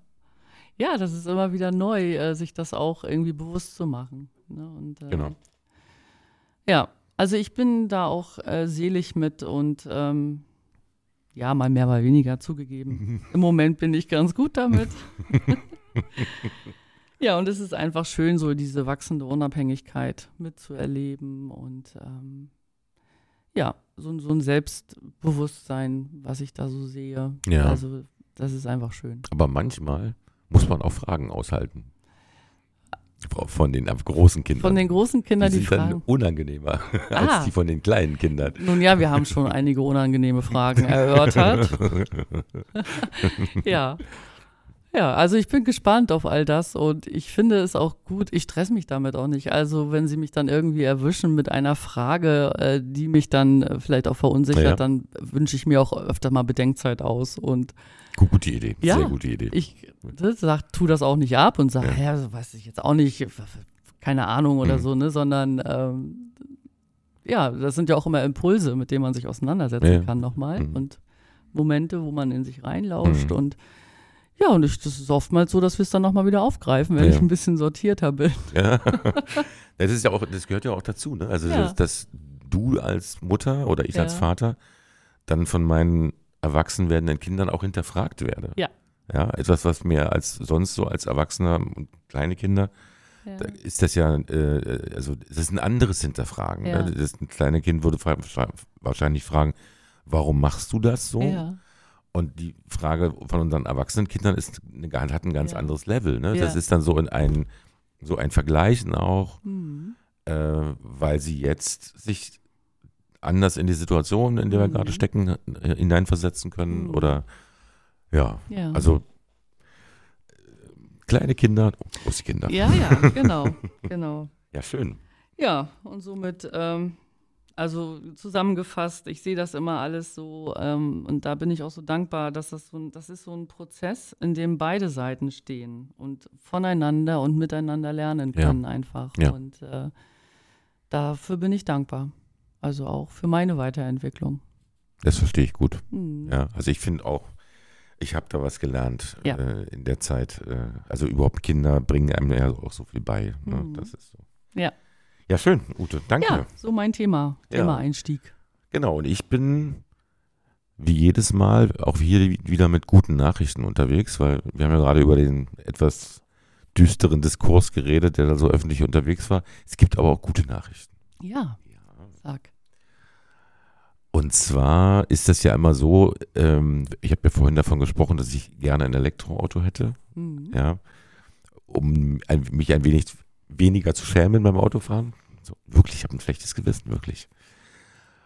Ja, das ist immer wieder neu, äh, sich das auch irgendwie bewusst zu machen. Ne? Und, äh, Genau. Ja, also ich bin da auch äh, selig mit und ähm, ja, mal mehr, mal weniger zugegeben. Im Moment bin ich ganz gut damit. ja, und es ist einfach schön, so diese wachsende Unabhängigkeit mitzuerleben und ähm, ja, so, so ein Selbstbewusstern, was ich da so sehe. Ja. Also das ist einfach schön. Aber manchmal muss man auch Fragen aushalten. Von den großen Kindern. Von den großen Kindern die die, sind dann Fragen. unangenehmer Ah. als die von den kleinen Kindern. Nun ja, wir haben schon einige unangenehme Fragen erörtert. ja. Ja, also ich bin gespannt auf all das und ich finde es auch gut, ich stress mich damit auch nicht. Also wenn Sie mich dann irgendwie erwischen mit einer Frage, äh, die mich dann äh, vielleicht auch verunsichert, Ja. dann wünsche ich mir auch öfter mal Bedenkzeit aus und Gute Idee. Ja. Sehr gute Idee. ich ne, sag, tu das auch nicht ab und sage, Ja. ja. so weiß ich jetzt auch nicht, keine Ahnung oder Mhm. so, ne, sondern ähm, ja, das sind ja auch immer Impulse, mit denen man sich auseinandersetzen Ja. kann nochmal Mhm. und Momente, wo man in sich reinlauscht Mhm. und ja, und ich, das ist oftmals so, dass wir es dann nochmal wieder aufgreifen, wenn Ja. ich ein bisschen sortierter bin. Ja. Das ist ja auch, das gehört ja auch dazu, ne? Also Ja. dass, dass du als Mutter oder ich als Ja. Vater dann von meinen erwachsen werdenden Kindern auch hinterfragt werde. Ja. Ja, etwas, was mir als sonst so als Erwachsener und kleine Kinder Ja. da ist das ja, äh, also das ist ein anderes Hinterfragen. Ja. Ne? Das ein kleine Kind würde fra wahrscheinlich fragen, warum machst du das so? ja. Und die Frage von unseren erwachsenen Kindern ist, eine, hat ein ganz Ja. anderes Level. Ne? Ja. Das ist dann so in ein, so ein Vergleichen auch, Mhm. äh, weil sie jetzt sich anders in die Situation, in der wir Mhm. gerade stecken, äh, hineinversetzen können. Mhm. Oder ja, ja. also äh, kleine Kinder, große Kinder. ja, ja, genau, genau. Ja, schön. Ja, und somit, ähm, also zusammengefasst, ich sehe das immer alles so ähm, und da bin ich auch so dankbar, dass das so ein, das ist so ein Prozess, in dem beide Seiten stehen und voneinander und miteinander lernen Ja. können einfach. Ja. Und äh, dafür bin ich dankbar. Also auch für meine Weiterentwicklung. Das verstehe ich gut. Hm. Ja, also ich finde auch, ich habe da was gelernt Ja. äh, in der Zeit. Äh, also überhaupt Kinder bringen einem ja auch so viel bei. Ne? Mhm. Das ist so. Ja. Ja, schön, Ute. Danke. Ja, so mein Thema, Ja. Thema Einstieg. Genau, und ich bin wie jedes Mal auch hier wieder mit guten Nachrichten unterwegs, weil wir haben ja gerade über den etwas düsteren Diskurs geredet, der da so öffentlich unterwegs war. Es gibt aber auch gute Nachrichten. Ja, sag. Und zwar ist das ja immer so, ähm, ich habe ja vorhin davon gesprochen, dass ich gerne ein Elektroauto hätte, Mhm. ja, um ein, mich ein wenig weniger zu schämen beim Autofahren. So, wirklich, ich habe ein schlechtes Gewissen, wirklich.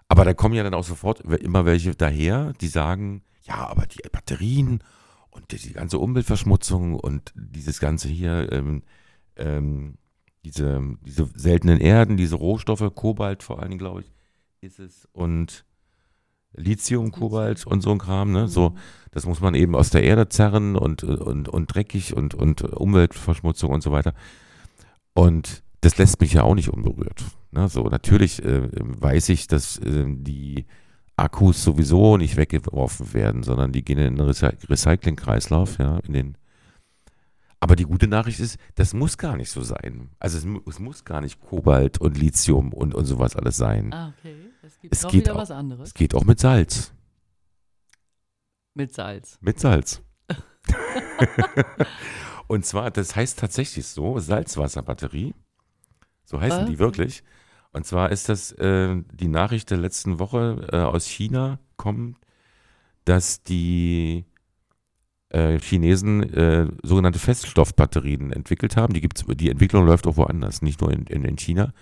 Aber da kommen ja dann auch sofort immer welche daher, die sagen, ja, aber die Batterien und die, die ganze Umweltverschmutzung und dieses ganze hier, ähm, ähm, diese, diese seltenen Erden, diese Rohstoffe, Kobalt vor allen Dingen, glaube ich, ist es und Lithium, Kobalt und so ein Kram, ne? So, Mhm. das muss man eben aus der Erde zerren und, und, und dreckig und, und Umweltverschmutzung und so weiter. Und das lässt mich ja auch nicht unberührt. Ne? So, natürlich äh, weiß ich, dass äh, die Akkus sowieso nicht weggeworfen werden, sondern die gehen in den Recy Recyclingkreislauf, ja, in den aber die gute Nachricht ist, das muss gar nicht so sein. Also es, es muss gar nicht Kobalt und Lithium und, und sowas alles sein. Ah, okay. Es gibt Es noch geht wieder auch- was anderes. Es geht auch mit Salz. Mit Salz. Mit Salz. und zwar, das heißt tatsächlich so, Salzwasserbatterie. So heißen Was? die wirklich. Und zwar ist das äh, die Nachricht der letzten Woche äh, aus China kommt, dass die äh, Chinesen äh, sogenannte Feststoffbatterien entwickelt haben. Die, gibt's, die Entwicklung läuft auch woanders, nicht nur in, in, in China.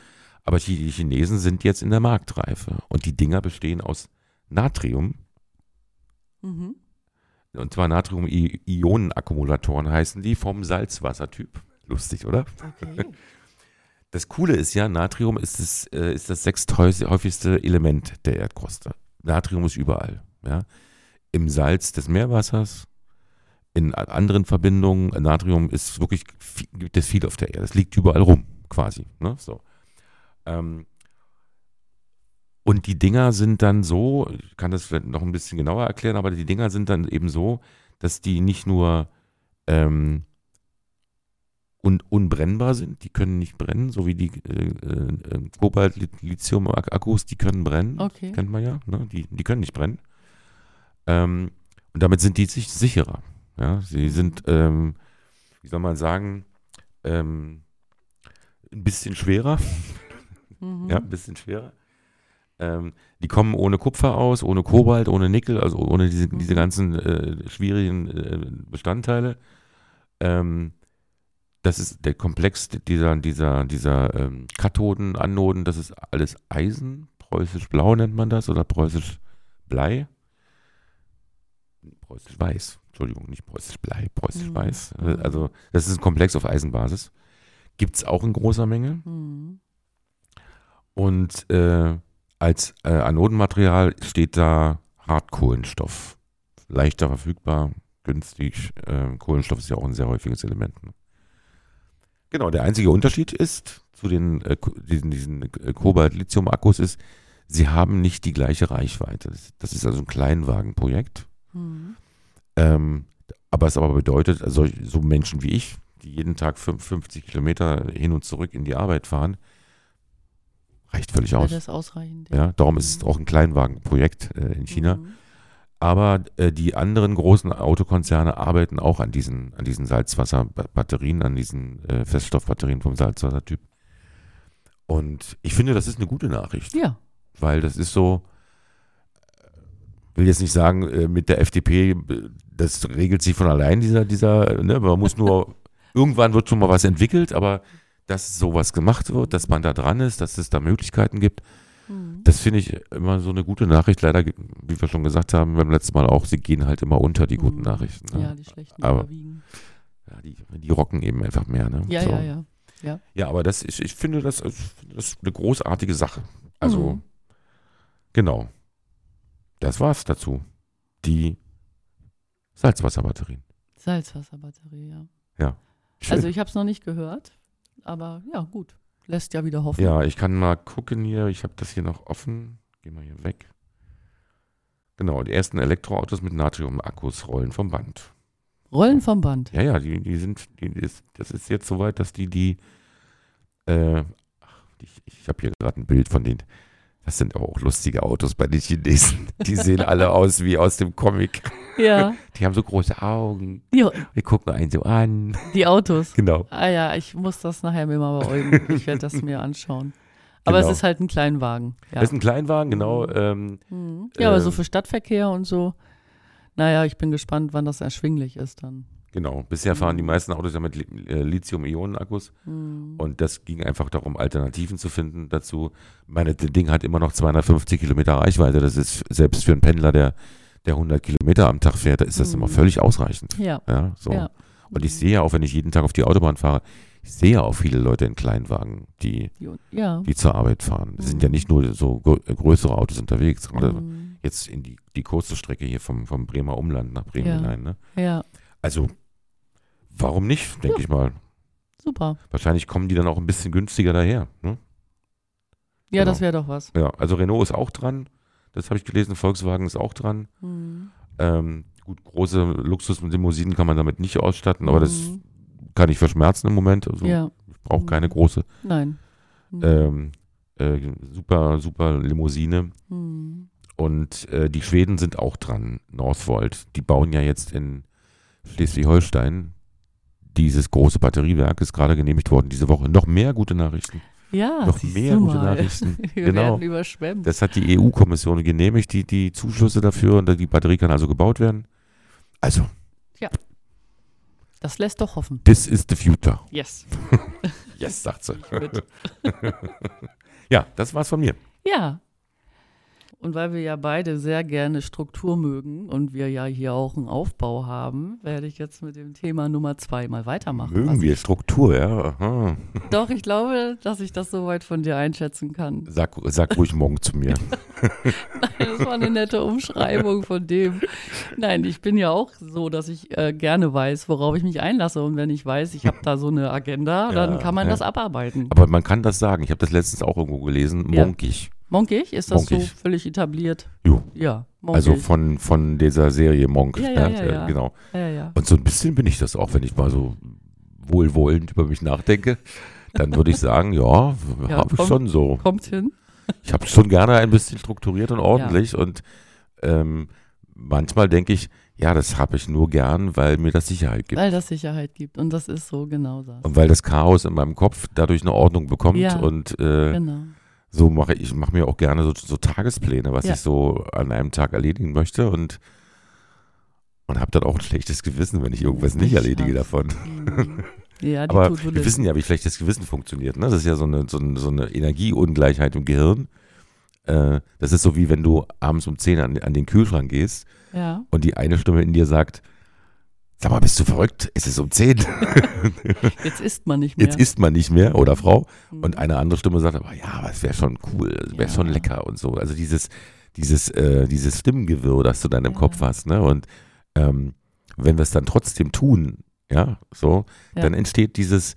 Aber die, die Chinesen sind jetzt in der Marktreife. Und die Dinger bestehen aus Natrium, Mhm. Und zwar Natrium-Ionen-Akkumulatoren heißen die vom Salzwassertyp. Lustig, oder? Okay. Das Coole ist ja, Natrium ist das, äh, ist das sechsthäufigste Element der Erdkruste. Natrium ist überall. Ja? Im Salz des Meerwassers, in anderen Verbindungen. Natrium ist wirklich, viel, gibt es viel auf der Erde. Es liegt überall rum, quasi. Ne? So. Ähm, und die Dinger sind dann so, ich kann das vielleicht noch ein bisschen genauer erklären, aber die Dinger sind dann eben so, dass die nicht nur ähm, un unbrennbar sind, die können nicht brennen, so wie die äh, äh, Kobalt-Lithium-Akkus, die können brennen, Okay. kennt man ja, ne? die, die können nicht brennen. Ähm, und damit sind die sich sicherer. Ja? Sie sind, ähm, wie soll man sagen, ähm, ein bisschen schwerer, Mhm. ja, ein bisschen schwerer. Ähm, die kommen ohne Kupfer aus, ohne Kobalt, ohne Nickel, also ohne diese, diese Mhm. ganzen äh, schwierigen äh, Bestandteile. Ähm, das ist der Komplex dieser, dieser, dieser ähm, Kathoden, Anoden, das ist alles Eisen, preußisch blau nennt man das, oder preußisch Blei. Preußisch weiß, Entschuldigung, nicht preußisch Blei, preußisch Mhm. weiß. Also das ist ein Komplex auf Eisenbasis. Gibt es auch in großer Menge. Mhm. Und äh, als äh, Anodenmaterial steht da Hartkohlenstoff. Leichter verfügbar, günstig. Äh, Kohlenstoff ist ja auch ein sehr häufiges Element. Ne? Genau, der einzige Unterschied ist zu den äh, diesen, diesen äh, Kobalt-Lithium-Akkus ist, sie haben nicht die gleiche Reichweite. Das, ist also ein Kleinwagenprojekt. Mhm. Ähm, aber es aber bedeutet, also so Menschen wie ich, die jeden Tag fünf- 50 Kilometer hin und zurück in die Arbeit fahren, reicht völlig aus. das ausreichend? Ja, darum ist es auch ein Kleinwagenprojekt äh, in China. Mhm. Aber äh, die anderen großen Autokonzerne arbeiten auch an diesen, an diesen Salzwasserbatterien, an diesen äh, Feststoffbatterien vom Salzwassertyp. Und ich finde, das ist eine gute Nachricht, Ja. weil das ist so, äh, will jetzt nicht sagen, äh, mit der FDP, äh, das regelt sich von allein, dieser, dieser, ne, man muss nur, irgendwann wird schon mal was entwickelt, aber dass sowas gemacht wird, dass man da dran ist, dass es da Möglichkeiten gibt, Mhm. das finde ich immer so eine gute Nachricht. Leider, wie wir schon gesagt haben beim letzten Mal auch, sie gehen halt immer unter, die guten Mhm. Nachrichten. Ja, Ne? die schlechten Aber- überwiegen. Ja, die, die rocken eben einfach mehr. Ne? Ja, so. ja, ja. Ja, aber das ist, ich finde das, ich finde das eine großartige Sache. Also, Mhm. genau. Das war's dazu. Die Salzwasserbatterien. Salzwasserbatterie, ja. Schön. Also ich habe es noch nicht gehört, aber ja, gut. Lässt ja wieder hoffen. ja, ich kann mal gucken hier. Ich habe das hier noch offen. Geh mal hier weg. Genau, die ersten Elektroautos mit Natrium-Akkus rollen vom Band. Rollen vom Band. Ja, ja, die, die sind, die, ist, das ist jetzt soweit, dass die, die, äh, ich, ich habe hier gerade ein Bild von denen. Das sind aber auch lustige Autos bei den Chinesen. Die sehen alle aus wie aus dem Comic. Ja, Die haben so große Augen. die, Wir gucken einen so an. die Autos. Genau. Ah ja, ich muss das nachher mir mal beäugen. Ich werde das mir anschauen. Aber Genau. es ist halt ein Kleinwagen. Ja, Das ist ein Kleinwagen, genau. Ähm, Mhm. ja aber so ähm, für Stadtverkehr und so. Naja, ich bin gespannt, wann das erschwinglich ist dann. Genau. Bisher fahren die Mhm. meisten Autos ja mit äh, Lithium-Ionen-Akkus. Mhm. Und das ging einfach darum, Alternativen zu finden dazu. Meine, das Ding hat immer noch 250 Kilometer Reichweite. Das ist selbst für einen Pendler, der der 100 Kilometer am Tag fährt, da ist das Mhm. immer völlig ausreichend. Ja. Ja, so. Ja. Und ich sehe ja auch, wenn ich jeden Tag auf die Autobahn fahre, ich sehe ja auch viele Leute in Kleinwagen, die, Ja. die zur Arbeit fahren. Es sind Mhm. ja nicht nur so grö- größere Autos unterwegs, gerade Mhm. jetzt in die, die kurze Strecke hier vom, vom Bremer Umland nach Bremen hinein. Ne? Ja, Also, warum nicht, denke Ja. ich mal. super. Wahrscheinlich kommen die dann auch ein bisschen günstiger daher. Ne? Ja, Genau. das wäre doch was. Ja, also Renault ist auch dran. Das habe ich gelesen. Volkswagen ist auch dran. Mhm. Ähm, gut, große Luxuslimousinen kann man damit nicht ausstatten, aber das Mhm. kann ich verschmerzen im Moment. Also Ja, ich brauche keine Mhm. große, nein. Mhm. ähm, äh, super, super Limousine. Mhm. Und äh, die Schweden sind auch dran. Northvolt. Die bauen ja jetzt in Schleswig-Holstein dieses große Batteriewerk. Ist gerade genehmigt worden diese Woche. Noch mehr gute Nachrichten. Ja, noch mehr gute mal. Nachrichten. Wir Genau. werden überschwemmt. Das hat die EU-Kommission genehmigt, die, die Zuschüsse dafür und die Batterie kann also gebaut werden. Also, Das lässt doch hoffen. this is the future. Yes. Yes, sagt sie. Ja, das war's von mir. Ja. Und weil wir ja beide sehr gerne Struktur mögen und wir ja hier auch einen Aufbau haben, werde ich jetzt mit dem Thema Nummer zwei mal weitermachen. Mögen Was wir Struktur, ja? Aha. Doch, ich glaube, dass ich das soweit von dir einschätzen kann. Sag, sag ruhig morgen zu mir. Das war eine nette Umschreibung von dem. Nein, ich bin ja auch so, dass ich äh, gerne weiß, worauf ich mich einlasse. Und wenn ich weiß, ich habe da so eine Agenda, dann Ja, kann man ja. das abarbeiten. Aber man kann das sagen. Ich habe das letztens auch irgendwo gelesen. Ja. Monkig. Ist das Monkig. so völlig etabliert? Jo. Ja, monkig. Also von, von dieser Serie Monk. Ja, ja, ja, äh, ja. Genau. ja, ja. Und so ein bisschen bin ich das auch, wenn ich mal so wohlwollend über mich nachdenke. Dann würde ich sagen, ja, habe ich schon so. Kommt hin. Ich habe schon gerne ein bisschen strukturiert und ordentlich und ähm, manchmal denke ich, ja, das habe ich nur gern, weil mir das Sicherheit gibt. Weil das Sicherheit gibt. Und das ist so genau das. Und weil das Chaos in meinem Kopf dadurch eine Ordnung bekommt Ja. und äh, Genau. So mache ich, mache mir auch gerne so, so Tagespläne, was Ja. ich so an einem Tag erledigen möchte und und habe dann auch ein schlechtes Gewissen, wenn ich irgendwas nicht Ich erledige hasse. davon. Mhm. Ja, Aber wohl wir wissen ja, wie schlechtes Gewissen funktioniert. Ne? Das ist ja so eine, so eine, so eine Energieungleichheit im Gehirn. Äh, das ist so wie wenn du abends um 10 an, an den Kühlschrank gehst Ja. und die eine Stimme in dir sagt, sag mal, bist du verrückt? Es ist um 10. Jetzt isst man nicht mehr. Jetzt isst man nicht mehr oder Frau. Mhm. Und eine andere Stimme sagt aber, ja, aber es wäre schon cool, es wäre Ja. schon lecker und so. Also dieses, dieses, äh, dieses Stimmengewirr, das du dann im Ja. Kopf hast. Ne? Und ähm, wenn wir es dann trotzdem tun, ja, so, Ja. dann entsteht dieses äh,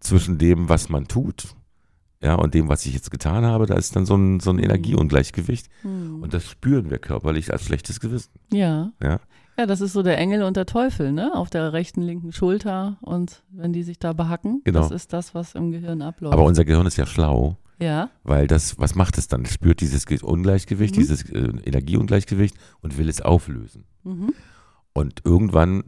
zwischen dem, was man tut, ja, und dem, was ich jetzt getan habe, da ist dann so ein, so ein Mhm. Energieungleichgewicht. Mhm. Und das spüren wir körperlich als schlechtes Gewissen. Ja. Ja. Ja, das ist so der Engel und der Teufel, ne? Auf der rechten, linken Schulter und wenn die sich da behacken, Genau. das ist das, was im Gehirn abläuft. Aber unser Gehirn ist ja schlau. ja, Weil das, was macht es dann? Es spürt dieses Ge- Ungleichgewicht, Mhm. dieses äh, Energieungleichgewicht und will es auflösen. mhm. Und irgendwann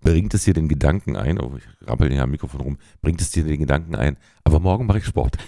bringt es dir den Gedanken ein, oh, ich rappel hier am Mikrofon rum, bringt es dir den Gedanken ein, aber morgen mache ich Sport.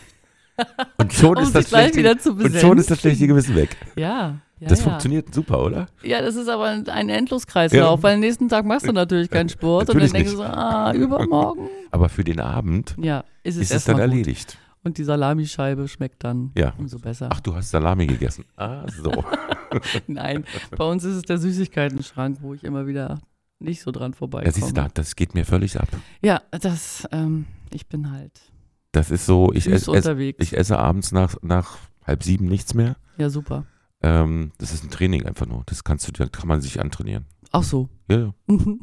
Und schon, um ist, das schlechte, und schon ist das schlechte Gewissen weg. Ja, ja, das ja. funktioniert super, oder? Ja, das ist aber ein Endloskreislauf, Ja. weil am nächsten Tag machst du natürlich keinen Sport und dann Natürlich denkst du so, ah, übermorgen. Aber für den Abend Ja, ist es, ist es dann gut. erledigt. Und die Salamischeibe schmeckt dann Ja. umso besser. Ach, du hast Salami gegessen. Ah, so. Nein, bei uns ist es der Süßigkeiten-Schrank, wo ich immer wieder nicht so dran Ja, vorbeikomme. siehst du, da, das geht mir völlig ab. Ja, das, ähm, ich bin halt Das ist so, ich, esse, ich esse abends nach, nach halb sieben nichts mehr. ja, super. Ähm, das ist ein Training einfach nur. Das kannst du, da kann man sich antrainieren. Ach so. Ja, ja. Mhm.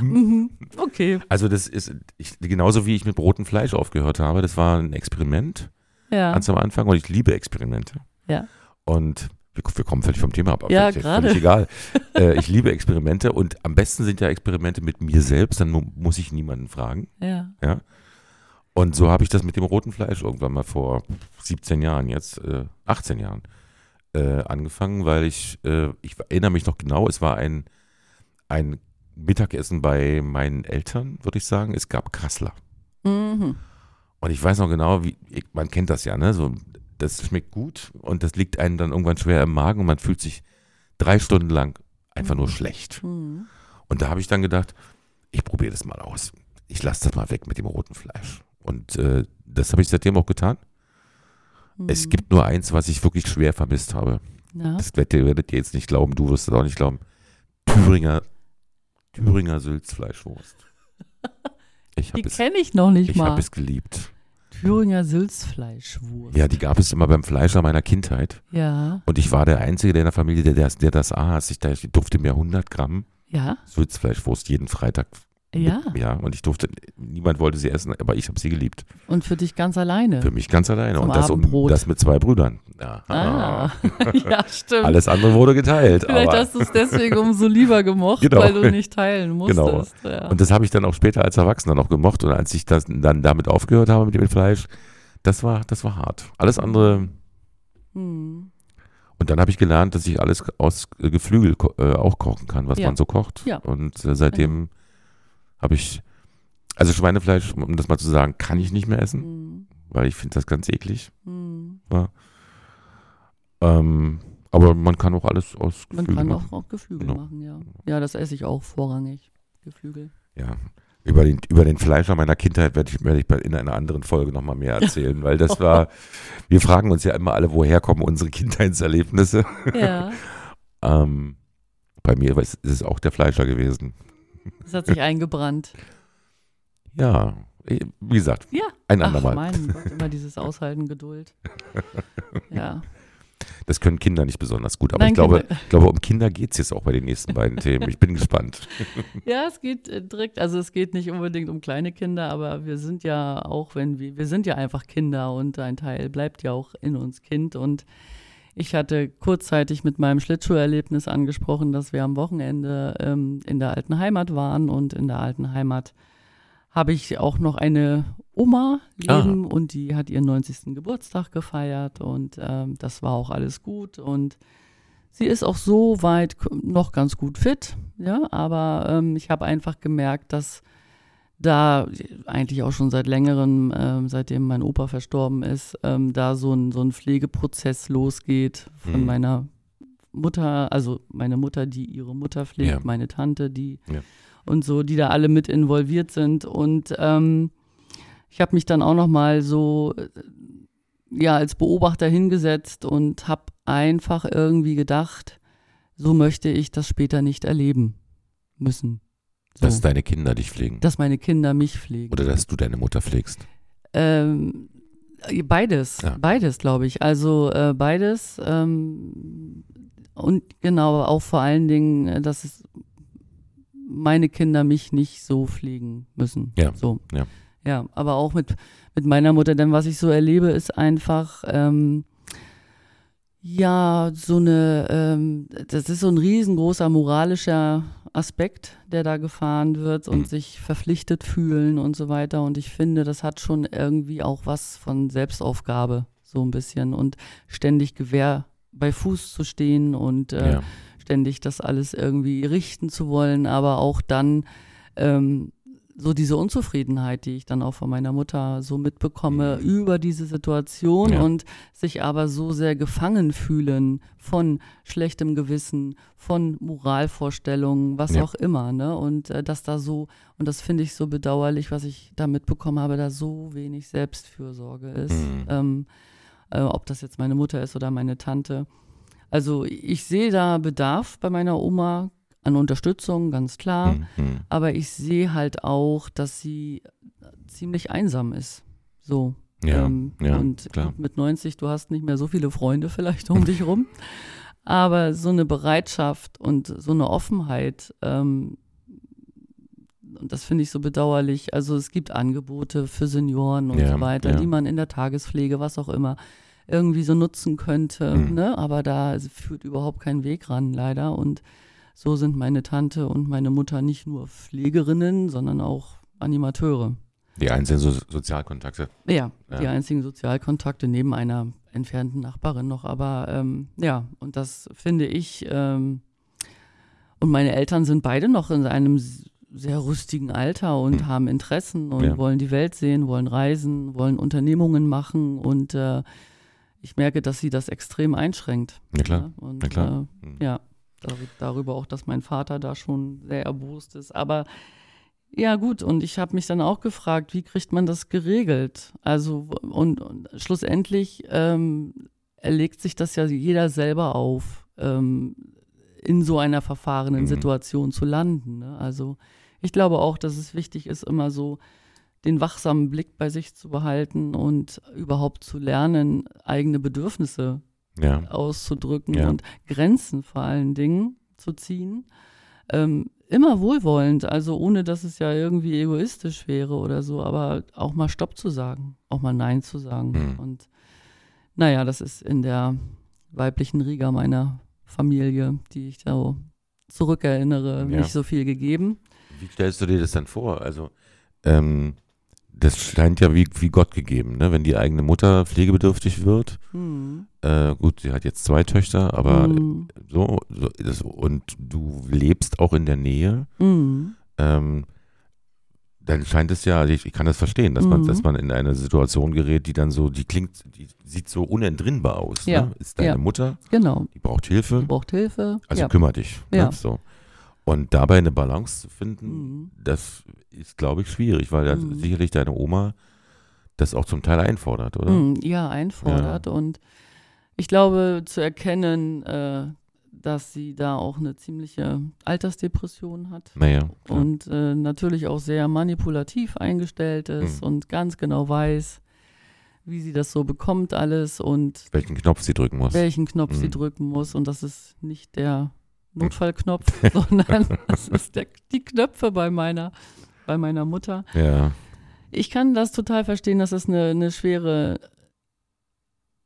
Mhm. okay. Also das ist ich, genauso wie ich mit rotem Fleisch aufgehört habe. Das war ein Experiment Ja. ganz am Anfang und ich liebe Experimente. Ja. Und wir, wir kommen völlig vom Thema ab. Ja, gerade. Völlig egal. äh, ich liebe Experimente und am besten sind ja Experimente mit mir selbst. Dann mu muss ich niemanden fragen. Ja. Und so habe ich das mit dem roten Fleisch irgendwann mal vor 17 Jahren, jetzt äh, 18 Jahren, äh, angefangen, weil ich, äh, ich erinnere mich noch genau, es war ein, ein Mittagessen bei meinen Eltern, würde ich sagen. Es gab Kassler. Mhm. Und ich weiß noch genau, wie, ich, man kennt das ja, ne? So, das schmeckt gut und das liegt einem dann irgendwann schwer im Magen und man fühlt sich drei Stunden lang einfach nur Mhm. schlecht. Mhm. Und da habe ich dann gedacht, ich probiere das mal aus. Ich lasse das mal weg mit dem roten Fleisch. Und äh, das habe ich seitdem auch getan. Es Mhm. gibt nur eins, was ich wirklich schwer vermisst habe. Ja. Das werdet ihr, werdet ihr jetzt nicht glauben, du wirst es auch nicht glauben. Thüringer, Thüringer Sülzfleischwurst. Ich Die habe kenne ich noch nicht ich mal. hab es geliebt. Thüringer Sülzfleischwurst. Ja, die gab es immer beim Fleischer meiner Kindheit. Ja. Und ich war der Einzige der in der Familie, der das, der das aß. Ich, ich durfte mir 100 Gramm Ja. Sülzfleischwurst jeden Freitag. Ja. Ja, und ich durfte, niemand wollte sie essen, aber ich habe sie geliebt. Und für dich ganz alleine. Für mich ganz alleine. Zum und das, um, das mit zwei Brüdern. Ja. Ah. ja, stimmt. Alles andere wurde geteilt. Vielleicht aber, hast du es deswegen umso lieber gemocht, Genau. weil du nicht teilen Genau. musstest. Ja. Und das habe ich dann auch später als Erwachsener noch gemocht. Und als ich das, dann damit aufgehört habe mit dem Fleisch, das war, das war hart. Alles andere. Hm. Und dann habe ich gelernt, dass ich alles aus äh, Geflügel äh, auch kochen kann, was Ja. man so kocht. Ja. Und äh, seitdem habe ich, also Schweinefleisch, um das mal zu sagen, kann ich nicht mehr essen, Hm. weil ich finde das ganz eklig. Hm. Ähm, aber man kann auch alles aus Man Geflügel kann machen. auch, auch Geflügel Genau. machen, ja. Ja, das esse ich auch vorrangig. Geflügel. Ja. Über den, über den Fleischer meiner Kindheit werde ich, werde ich in einer anderen Folge nochmal mehr erzählen, weil das war, wir fragen uns ja immer alle, woher kommen unsere Kindheitserlebnisse. Ja, Ähm, bei mir ist es auch der Fleischer gewesen. Das hat sich eingebrannt. Ja, eh, wie gesagt, Ja. ein Ach, andermal. mein Gott, immer dieses Aushalten, Geduld. Ja. Das können Kinder nicht besonders gut, aber Nein, ich glaube, Kinder- glaube, um Kinder geht es jetzt auch bei den nächsten beiden Themen. Ich bin gespannt. Ja, es geht äh, direkt, also es geht nicht unbedingt um kleine Kinder, aber wir sind ja auch, wenn wir, wir sind ja einfach Kinder und ein Teil bleibt ja auch in uns Kind. Und ich hatte kurzzeitig mit meinem Schlittschuherlebnis angesprochen, dass wir am Wochenende ähm, in der alten Heimat waren und in der alten Heimat habe ich auch noch eine Oma leben und die hat ihren 90. Geburtstag gefeiert und ähm, das war auch alles gut und sie ist auch so weit noch ganz gut fit, ja, aber ähm, ich habe einfach gemerkt, dass da eigentlich auch schon seit längerem, ähm, seitdem mein Opa verstorben ist, ähm, da so ein, so ein Pflegeprozess losgeht von Mhm. meiner Mutter, also meine Mutter, die ihre Mutter pflegt, Ja. meine Tante, die Ja. und so, die da alle mit involviert sind. Und ähm, ich habe mich dann auch noch mal so äh, ja als Beobachter hingesetzt und habe einfach irgendwie gedacht, so möchte ich das später nicht erleben müssen. So, Dass deine Kinder dich pflegen. dass meine Kinder mich pflegen. Oder dass du deine Mutter pflegst. Ähm, beides, Ja. beides, glaube ich. Also äh, beides. Ähm, und genau, auch vor allen Dingen, äh, dass es meine Kinder mich nicht so pflegen müssen. Ja, So. ja. Ja, aber auch mit, mit meiner Mutter, denn was ich so erlebe, ist einfach, ähm, ja, so eine, ähm, das ist so ein riesengroßer moralischer Aspekt, der da gefahren wird und Mhm. sich verpflichtet fühlen und so weiter. Und ich finde, das hat schon irgendwie auch was von Selbstaufgabe, so ein bisschen. Und ständig Gewehr bei Fuß zu stehen und äh, ja. ständig das alles irgendwie richten zu wollen, aber auch dann ähm, so diese Unzufriedenheit, die ich dann auch von meiner Mutter so mitbekomme Mhm. über diese Situation Ja. und sich aber so sehr gefangen fühlen von schlechtem Gewissen, von Moralvorstellungen, was Ja. auch immer, ne? Und äh, dass da so, und das finde ich so bedauerlich, was ich da mitbekommen habe, da so wenig Selbstfürsorge ist. Mhm. Ähm, äh, ob das jetzt meine Mutter ist oder meine Tante. Also ich sehe da Bedarf bei meiner Oma an Unterstützung, ganz klar. Hm, hm. Aber ich sehe halt auch, dass sie ziemlich einsam ist. So. Ja, ähm, ja, und klar. mit 90, du hast nicht mehr so viele Freunde vielleicht um dich rum. Aber so eine Bereitschaft und so eine Offenheit, ähm, und das finde ich so bedauerlich. Also es gibt Angebote für Senioren und Ja, so weiter, ja. die man in der Tagespflege, was auch immer, irgendwie so nutzen könnte. Mhm. Ne? Aber da führt überhaupt kein Weg ran, leider. Und so sind meine Tante und meine Mutter nicht nur Pflegerinnen, sondern auch Animateure. Die einzelnen so Sozialkontakte. Ja, Ja. die einzigen Sozialkontakte neben einer entfernten Nachbarin noch. Aber ähm, ja, und das finde ich. Ähm, und meine Eltern sind beide noch in einem sehr rüstigen Alter und Hm. haben Interessen und Ja. wollen die Welt sehen, wollen reisen, wollen Unternehmungen machen. Und äh, ich merke, dass sie das extrem einschränkt. Ja, klar. Ja, und, Na klar. Äh, Hm. ja, darüber auch, dass mein Vater da schon sehr erbost ist. Aber ja, gut, und ich habe mich dann auch gefragt, wie kriegt man das geregelt? Also, und, und schlussendlich ähm, erlegt sich das ja jeder selber auf, ähm, in so einer verfahrenen Mhm. Situation zu landen. Ne? Also ich glaube auch, dass es wichtig ist, immer so den wachsamen Blick bei sich zu behalten und überhaupt zu lernen, eigene Bedürfnisse Ja. auszudrücken Ja. und Grenzen vor allen Dingen zu ziehen. Ähm, immer wohlwollend, also ohne dass es ja irgendwie egoistisch wäre oder so, aber auch mal Stopp zu sagen, auch mal Nein zu sagen. Mhm. Und naja, das ist in der weiblichen Riga meiner Familie, die ich da zurückerinnere, Ja. nicht so viel gegeben. Wie stellst du dir das dann vor? Also, ähm, das scheint ja wie, wie Gott gegeben, ne? Wenn die eigene Mutter pflegebedürftig wird, Hm. äh, gut, sie hat jetzt zwei Töchter, aber Hm. so, so das, und du lebst auch in der Nähe, Hm. ähm, dann scheint es ja, ich, ich kann das verstehen, dass man, Mhm. dass man in eine Situation gerät, die dann so, die klingt, die sieht so unentrinnbar aus. Ja, Ne? Ist deine ja. Mutter, Genau. die braucht Hilfe, Die braucht Hilfe. also ja. kümmere dich. Ja. Ne? So. Und dabei eine Balance zu finden, Mhm. das ist, glaube ich, schwierig, weil ja Mhm. sicherlich deine Oma das auch zum Teil einfordert, oder? Mm, Ja, einfordert. Und ich glaube, zu erkennen, äh, dass sie da auch eine ziemliche Altersdepression hat Naja. und äh, natürlich auch sehr manipulativ eingestellt ist Mhm. und ganz genau weiß, wie sie das so bekommt alles und welchen Knopf sie drücken muss. welchen Knopf sie Mhm. drücken muss. Und das ist nicht der Notfallknopf, sondern das ist der, die Knöpfe bei meiner, bei meiner Mutter. Ja. Ich kann das total verstehen, dass es eine, eine schwere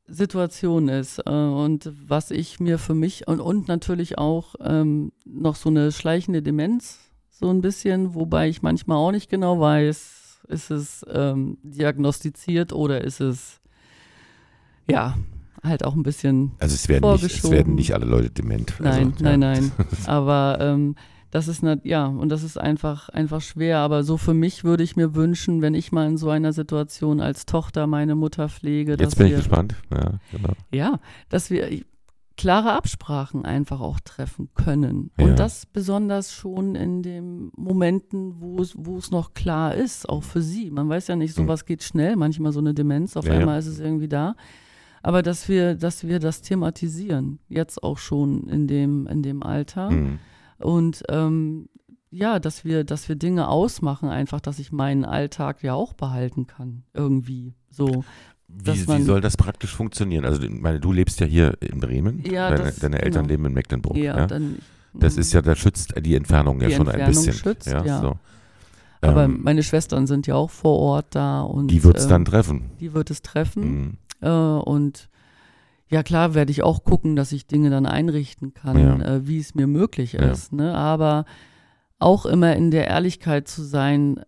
Situation ist. Äh, Und was ich mir für mich und, und natürlich auch ähm, noch so eine schleichende Demenz, so ein bisschen, wobei ich manchmal auch nicht genau weiß, ist es ähm, diagnostiziert oder ist es ja halt auch ein bisschen Also es werden, nicht, es werden nicht alle Leute dement. Nein, also, nein, ja. nein. Aber ähm, das ist nicht, ja, und das ist einfach, einfach schwer. Aber so für mich würde ich mir wünschen, wenn ich mal in so einer Situation als Tochter meine Mutter pflege, dass Jetzt bin ich wir, gespannt. Ja, genau. ja, dass wir klare Absprachen einfach auch treffen können. Ja. Und das besonders schon in den Momenten, wo es, wo es noch klar ist, auch für sie. Man weiß ja nicht, Mhm. sowas geht schnell, manchmal so eine Demenz, auf Ja, ja. einmal ist es irgendwie da. Aber dass wir, dass wir das thematisieren, jetzt auch schon in dem, in dem Alter. Mhm. Und ähm, ja, dass wir, dass wir Dinge ausmachen, einfach, dass ich meinen Alltag ja auch behalten kann. Irgendwie. So. Wie, Dass wie man- soll das praktisch funktionieren? Also, meine, du lebst ja hier in Bremen. Ja, deine, das- deine Eltern genau. leben in Mecklenburg. Ja, Ja, dann. Das ist ja, da schützt die Entfernung ja Die schon ein Entfernung bisschen. schützt, ja, ja. So. Aber Ähm, meine Schwestern sind ja auch vor Ort da und die wird es ähm, dann treffen. die wird es treffen. Mhm. Äh, und ja, klar werde ich auch gucken, dass ich Dinge dann einrichten kann, Ja. äh, wie es mir möglich Ja. ist. Ne? Aber auch immer in der Ehrlichkeit zu sein,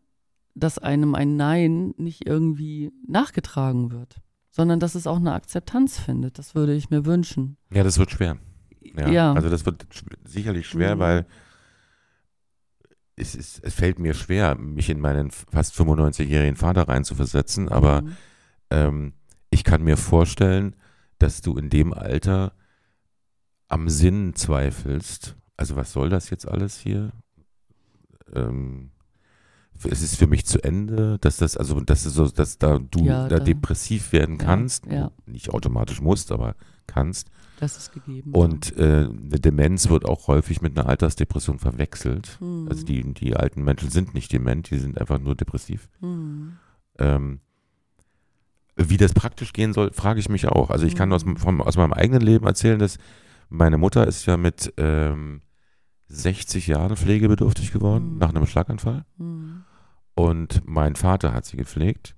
dass einem ein Nein nicht irgendwie nachgetragen wird, sondern dass es auch eine Akzeptanz findet. Das würde ich mir wünschen. Ja, das wird schwer. Ja. Ja. Also das wird sch sicherlich schwer, Mhm. weil es, ist, es fällt mir schwer, mich in meinen fast 95-jährigen Vater reinzuversetzen, aber Mhm. ähm, ich kann mir vorstellen, dass du in dem Alter am Sinn zweifelst. Also was soll das jetzt alles hier? Ähm, es ist für mich zu Ende, dass das, also das ist so, dass da du Ja, da da- depressiv werden Ja, kannst, ja. nicht automatisch musst, aber kannst. Das ist gegeben. Und äh, eine Demenz wird auch häufig mit einer Altersdepression verwechselt. Mhm. Also die, die alten Menschen sind nicht dement, die sind einfach nur depressiv. Mhm. Ähm, wie das praktisch gehen soll, frage ich mich auch. Also ich kann aus, Mhm. vom, aus meinem eigenen Leben erzählen, dass meine Mutter ist ja mit ähm, 60 Jahren pflegebedürftig geworden Mhm. nach einem Schlaganfall. Mhm. Und mein Vater hat sie gepflegt.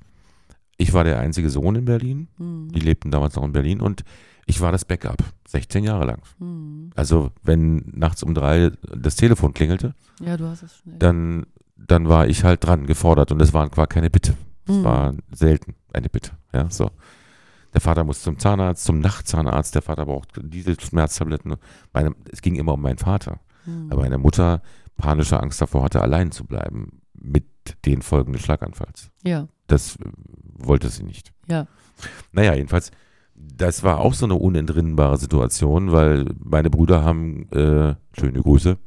Ich war der einzige Sohn in Berlin. Mhm. Die lebten damals noch in Berlin und ich war das Backup, 16 Jahre lang. Mhm. Also wenn nachts um drei das Telefon klingelte, Ja, dann, dann war ich halt dran, gefordert und es war, war keine Bitte. Es Mhm. war selten eine Bitte. Ja, so. Der Vater muss zum Zahnarzt, zum Nachtzahnarzt, der Vater braucht diese Schmerztabletten. Meine, es ging immer um meinen Vater. Mhm. Aber meine Mutter panische Angst davor hatte, allein zu bleiben mit den Folgen des Schlaganfalls. ja, Das wollte sie nicht. ja. Naja, jedenfalls, das war auch so eine unentrinnbare Situation, weil meine Brüder haben, äh, schöne Grüße,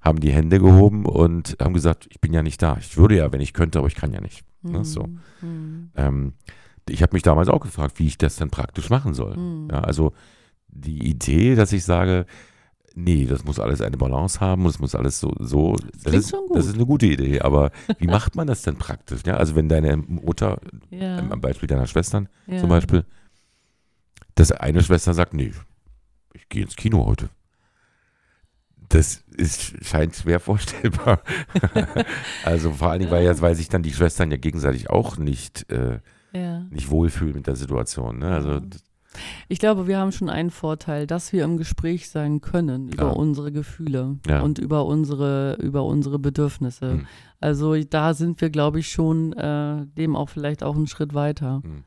haben die Hände gehoben und haben gesagt, ich bin ja nicht da. Ich würde ja, wenn ich könnte, aber ich kann ja nicht. Ne, so. Mhm. Ähm, ich habe mich damals auch gefragt, wie ich das dann praktisch machen soll. Mhm. Ja, also die Idee, dass ich sage, nee, das muss alles eine Balance haben und es muss alles so, so das, klingt ist, schon gut. das ist eine gute Idee, aber wie macht man das denn praktisch? Ja, also wenn deine Mutter, Ja, am Beispiel deiner Schwestern ja. zum Beispiel, dass eine Schwester sagt, nee, ich gehe ins Kino heute. Das ist, scheint schwer vorstellbar. also vor allen Dingen, weil, ja, weil sich dann die Schwestern ja gegenseitig auch nicht, äh, Ja. nicht wohlfühlen mit der Situation. Ne? Also. Ich glaube, wir haben schon einen Vorteil, dass wir im Gespräch sein können über Ja. unsere Gefühle Ja. und über unsere, über unsere Bedürfnisse. Hm. Also da sind wir, glaube ich, schon äh, dem auch vielleicht auch einen Schritt weiter. Hm.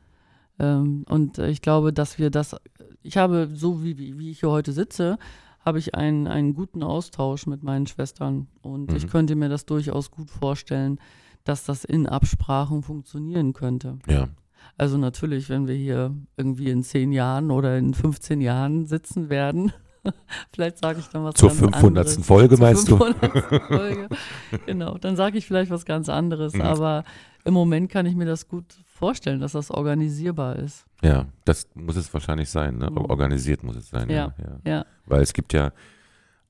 Ähm, und äh, ich glaube, dass wir das, ich habe, so wie, wie ich hier heute sitze, habe ich einen, einen guten Austausch mit meinen Schwestern. Und ich Mhm. könnte mir das durchaus gut vorstellen, dass das in Absprachen funktionieren könnte. ja. Also natürlich, wenn wir hier irgendwie in zehn Jahren oder in 15 Jahren sitzen werden, vielleicht sage ich dann was Zur ganz 500. anderes. Folge Zur meinst du? 500. Folge. Genau, dann sage ich vielleicht was ganz anderes. Mhm. Aber im Moment kann ich mir das gut vorstellen, dass das organisierbar ist. Ja, das muss es wahrscheinlich sein. Ne? Mhm. Organisiert muss es sein. Ja. ja. Ja, Weil es gibt ja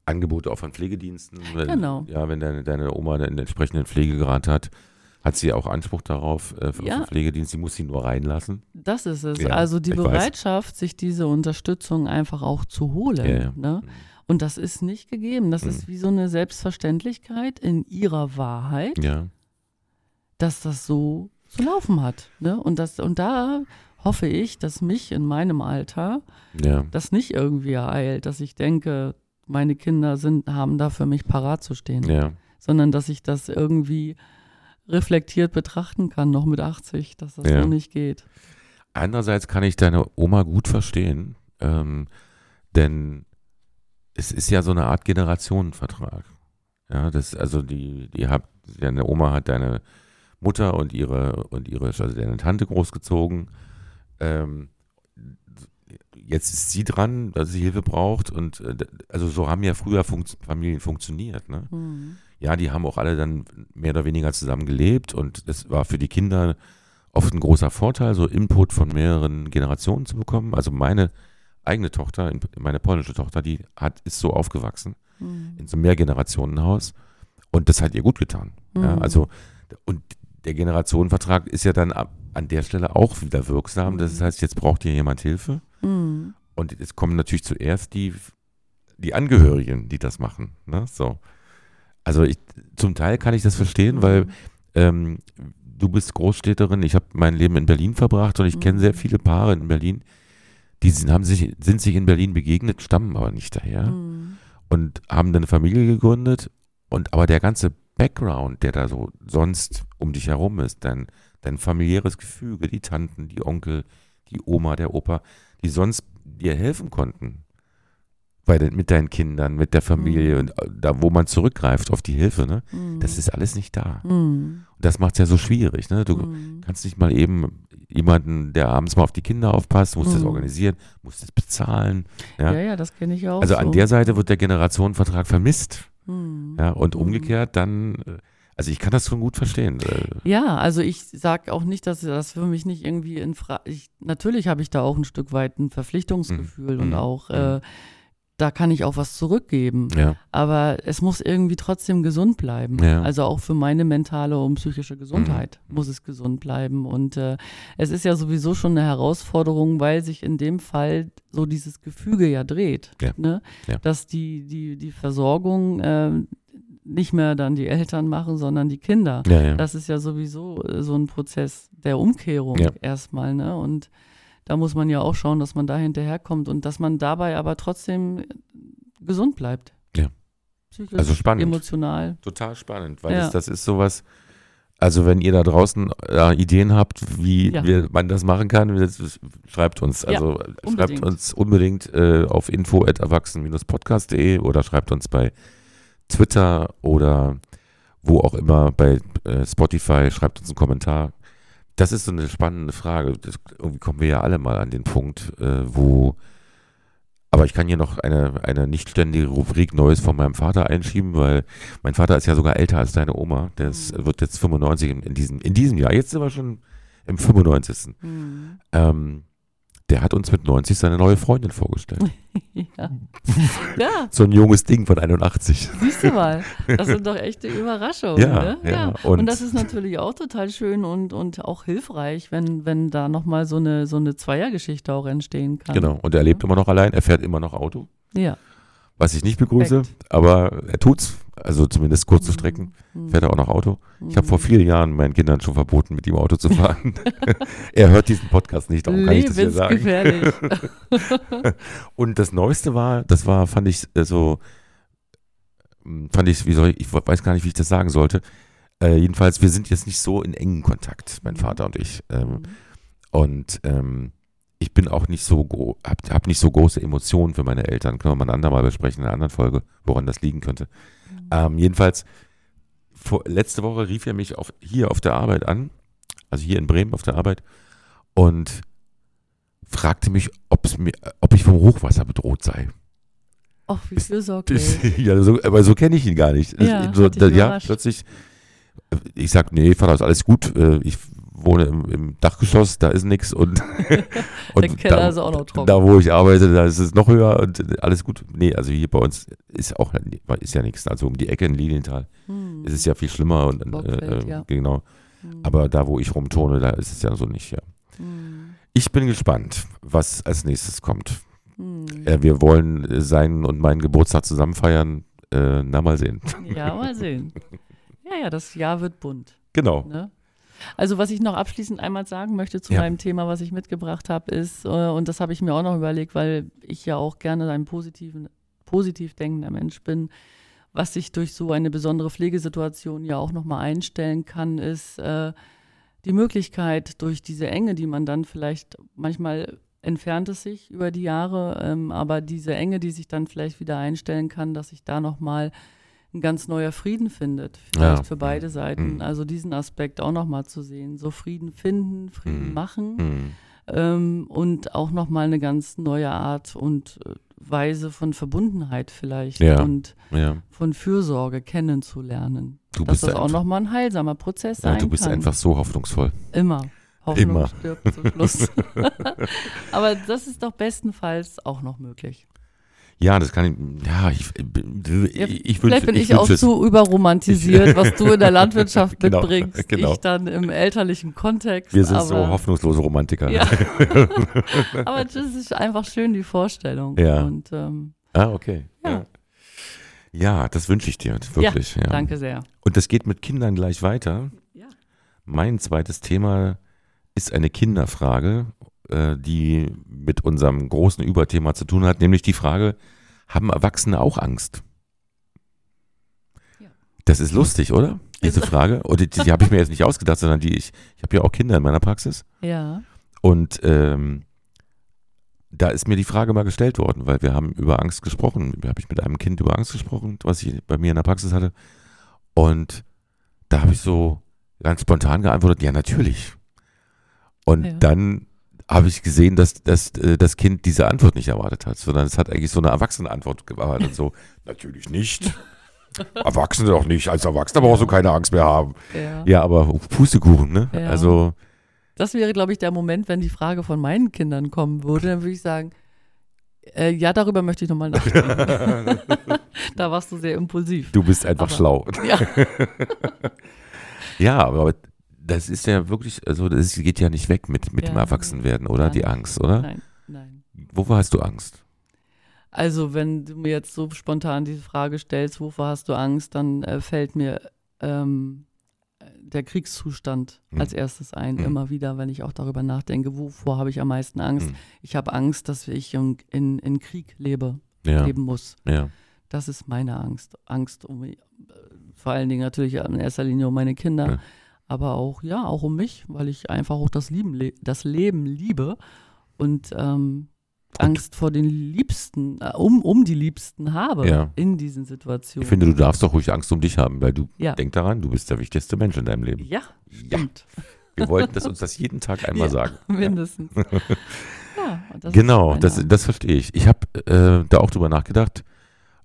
Angebote auch von Pflegediensten. Wenn, Genau. Ja, wenn deine, deine Oma einen entsprechenden Pflegegrad hat, hat sie auch Anspruch darauf äh, für Ja. Pflegedienst. Sie muss sie nur reinlassen. das ist es. Ja, also die ich weiß. Bereitschaft, sich diese Unterstützung einfach auch zu holen. Ja. Ne? Und das ist nicht gegeben. Das Mhm. ist wie so eine Selbstverständlichkeit in ihrer Wahrheit. Ja, dass das so zu laufen hat. Ne? Und, das, und da hoffe ich, dass mich in meinem Alter ja, das nicht irgendwie ereilt, dass ich denke, meine Kinder sind, haben da für mich parat zu stehen, ja. sondern dass ich das irgendwie reflektiert betrachten kann, noch mit 80, dass das Ja. so nicht geht. Andererseits kann ich deine Oma gut verstehen, ähm, denn es ist ja so eine Art Generationenvertrag. Ja, das, also die, die hat, deine Oma hat deine Mutter und ihre, und ihre, also deine Tante großgezogen. Ähm, jetzt ist sie dran, dass sie Hilfe braucht und äh, also so haben ja früher Funkt Familien funktioniert. Ne? Hm. ja, die haben auch alle dann mehr oder weniger zusammen gelebt und es war für die Kinder oft ein großer Vorteil, so Input von mehreren Generationen zu bekommen. Also meine eigene Tochter, meine polnische Tochter, die hat, ist so aufgewachsen Hm. in so einem Mehrgenerationenhaus und das hat ihr gut getan. Ja, Mhm. also und der Generationenvertrag ist ja dann ab- an der Stelle auch wieder wirksam. Das Mhm. heißt, jetzt braucht hier jemand Hilfe Hm. und es kommen natürlich zuerst die, die Angehörigen, die das machen. Ne? So. Also ich, zum Teil kann ich das verstehen, weil ähm, du bist Großstädterin, ich habe mein Leben in Berlin verbracht und ich kenne Mhm. sehr viele Paare in Berlin, die sind, haben sich, sind sich in Berlin begegnet, stammen aber nicht daher Hm. und haben dann eine Familie gegründet und aber der ganze Background, der da so sonst um dich herum ist, dein, dein familiäres Gefüge, die Tanten, die Onkel, die Oma, der Opa, die sonst dir helfen konnten. Bei den, mit deinen Kindern, mit der Familie Mhm. und äh, da, wo man zurückgreift auf die Hilfe, ne? Hm. Das ist alles nicht da. Hm. Und das macht es ja so schwierig, ne? Du Hm. kannst nicht mal eben jemanden, der abends mal auf die Kinder aufpasst, musst das Mhm. organisieren, musst das bezahlen. Ja. Ja, ja, das kenne ich auch. Also so. an der Seite wird der Generationenvertrag vermisst. Hm. Ja, und Mhm. umgekehrt dann, äh, also ich kann das schon gut verstehen. äh, Ja, also ich sage auch nicht, dass das für mich nicht irgendwie in Frage. Natürlich habe ich da auch ein Stück weit ein Verpflichtungsgefühl und Mhm. auch Mhm. äh, da kann ich auch was zurückgeben. Ja, Aber es muss irgendwie trotzdem gesund bleiben. Ja. Also auch für meine mentale und psychische Gesundheit Mhm. muss es gesund bleiben. Und äh, es ist ja sowieso schon eine Herausforderung, weil sich in dem Fall so dieses Gefüge ja dreht. Ja. Ne? Dass die, die, die Versorgung äh, nicht mehr dann die Eltern machen, sondern die Kinder. Das ist ja sowieso äh, so ein Prozess der Umkehrung erstmal, ne? Und da muss man ja auch schauen, dass man da hinterherkommt und dass man dabei aber trotzdem gesund bleibt. Ja. Psychisch, Also spannend. emotional. Total spannend, weil Ja. das, das ist sowas, also wenn ihr da draußen äh, Ideen habt, wie Ja. wir, man das machen kann, das, schreibt uns. Ja, Also äh, schreibt unbedingt. uns unbedingt äh, auf info.erwachsen-podcast.de oder schreibt uns bei Twitter oder wo auch immer, bei äh, Spotify, schreibt uns einen Kommentar. Das ist so eine spannende Frage. Das, irgendwie kommen wir ja alle mal an den Punkt, äh, wo aber ich kann hier noch eine, eine nicht ständige Rubrik Neues von meinem Vater einschieben, weil mein Vater ist ja sogar älter als deine Oma. Der ist, Mhm. wird jetzt 95 in, in, diesem, in diesem Jahr. Jetzt ist er schon, im 95. Hm. Ähm, der hat uns mit 90 seine neue Freundin vorgestellt. ja. ja, So ein junges Ding von 81. siehst du mal. Das sind doch echte Überraschungen. Ja, ne? ja. Und, Und- das ist natürlich auch total schön und, und auch hilfreich, wenn, wenn da nochmal so eine, so eine Zweiergeschichte auch entstehen kann. Genau. Und er lebt immer noch allein, er fährt immer noch Auto. Ja. Was ich nicht begrüße, Respekt. aber er tut's. Also zumindest kurze Strecken Hm. fährt er auch noch Auto. Ich habe vor Mhm. vielen Jahren meinen Kindern schon verboten, mit ihm Auto zu fahren. er hört diesen Podcast nicht, darum kann ich das hier sagen. Und das Neueste war, das war, fand ich äh, so, ähm, fand ich, wie soll ich, ich weiß gar nicht, wie ich das sagen sollte. Äh, jedenfalls, wir sind jetzt nicht so in engen Kontakt, mein Mhm. Vater und ich. Ähm, Mhm. und ähm, ich bin auch nicht so, gro- hab, nicht so große Emotionen für meine Eltern. Können wir mal ein andermal besprechen in einer anderen Folge, woran das liegen könnte. Ähm, jedenfalls, vor, letzte Woche rief er mich auf, hier auf der Arbeit an, also hier in Bremen auf der Arbeit, und fragte mich, mir, ob ich vom Hochwasser bedroht sei. Ach, wie fürsorglich. ja, so, aber so kenne ich ihn gar nicht. Ja, so, da, ja plötzlich, äh, ich sag, nee, Vater, ist alles gut. äh, Ich wohne im, im Dachgeschoss, da ist nichts und, und Der Keller da, ist auch noch trocken. da, wo ich arbeite, da ist es noch höher und alles gut. Nee, also hier bei uns ist auch ist ja nichts. Also um die Ecke in Lilienthal Hm. ist es ja viel schlimmer und Bockfeld, äh, ja. genau. Hm. Aber da, wo ich rumturne, da ist es ja so nicht. Ja. Hm. Ich bin gespannt, was als nächstes kommt. Hm. Äh, wir wollen seinen und meinen Geburtstag zusammen feiern. Äh, na, mal sehen. Ja, mal sehen. Ja, ja, das Jahr wird bunt. Genau. Ne? Also was ich noch abschließend einmal sagen möchte zu Ja. meinem Thema, was ich mitgebracht habe, ist, äh, und das habe ich mir auch noch überlegt, weil ich ja auch gerne ein positiven, positiv denkender Mensch bin, was sich durch so eine besondere Pflegesituation ja auch nochmal einstellen kann, ist äh, die Möglichkeit durch diese Enge, die man dann vielleicht manchmal entfernt es sich über die Jahre, ähm, aber diese Enge, die sich dann vielleicht wieder einstellen kann, dass sich da nochmal ein ganz neuer Frieden findet, vielleicht Ja. für beide Seiten. Mhm. Also diesen Aspekt auch nochmal zu sehen. So Frieden finden, Frieden Mhm. machen Hm. ähm, und auch nochmal eine ganz neue Art und äh, Weise von Verbundenheit vielleicht Ja. und Ja. von Fürsorge kennenzulernen. Du Dass bist, das auch einfach, nochmal ein heilsamer Prozess ja, sein du bist kann. einfach so hoffnungsvoll. Immer. Hoffnung Immer. stirbt zum Schluss. Aber das ist doch bestenfalls auch noch möglich. Ja, das kann ich. Ja, ich, ich, ich Vielleicht bin ich, wünsche auch zu überromantisiert, was du in der Landwirtschaft Genau, mitbringst. genau. Ich dann im elterlichen Kontext. Wir sind aber, so hoffnungslose Romantiker. Ja. aber das ist einfach schön, die Vorstellung. Ja. Und ähm, Ah, okay. Ja. Ja, ja das wünsche ich dir, wirklich. Ja, danke sehr. Und das geht mit Kindern gleich weiter. Ja. Mein zweites Thema ist eine Kinderfrage, äh, die mit unserem großen Überthema zu tun hat, nämlich die Frage, haben Erwachsene auch Angst? Ja. Das ist lustig, oder? Diese Frage. Und die, die habe ich mir jetzt nicht ausgedacht, sondern die ich, ich habe ja auch Kinder in meiner Praxis. Ja. Und ähm, da ist mir die Frage mal gestellt worden, weil wir haben über Angst gesprochen. Da habe ich mit einem Kind über Angst gesprochen, was ich bei mir in der Praxis hatte. Und da habe ich so ganz spontan geantwortet, ja, natürlich. Und Ja. dann habe ich gesehen, dass, dass äh, das Kind diese Antwort nicht erwartet hat, sondern es hat eigentlich so eine erwachsene Antwort gewartet. So, natürlich nicht. Erwachsene doch nicht. Als Erwachsener brauchst du keine Angst mehr haben. ja. Ja, aber Pustekuchen, ne? Ja. Also, Das wäre, glaube ich, der Moment, wenn die Frage von meinen Kindern kommen würde, dann würde ich sagen, äh, ja, darüber möchte ich nochmal nachdenken. da warst du sehr impulsiv. du bist einfach Aber- schlau. Ja. Ja, aber das ist ja wirklich, also das geht ja nicht weg mit, mit dem Ja. Erwachsenwerden, oder? Nein. Die Angst, oder? Nein, nein. Wovor hast du Angst? Also, wenn du mir jetzt so spontan diese Frage stellst, wovor hast du Angst, dann äh, fällt mir ähm, der Kriegszustand Hm. als erstes ein, Hm. immer wieder, wenn ich auch darüber nachdenke, wovor habe ich am meisten Angst. Hm. Ich habe Angst, dass ich in, in, in Krieg lebe, Ja, leben muss. ja, Das ist meine Angst. Angst um äh, vor allen Dingen natürlich in erster Linie um meine Kinder, Ja. Aber auch, ja, auch um mich, weil ich einfach auch das, Lieben, das Leben liebe und ähm, Angst vor den Liebsten, äh, um, um die Liebsten habe Ja. in diesen Situationen. ich finde, du darfst doch ruhig Angst um dich haben, weil du, Ja. denk daran, du bist der wichtigste Mensch in deinem Leben. ja, Ja, stimmt. wir wollten das uns das jeden Tag einmal Ja. sagen. Mindestens. Ja, das Genau, das, das verstehe ich. Ich habe äh, da auch drüber nachgedacht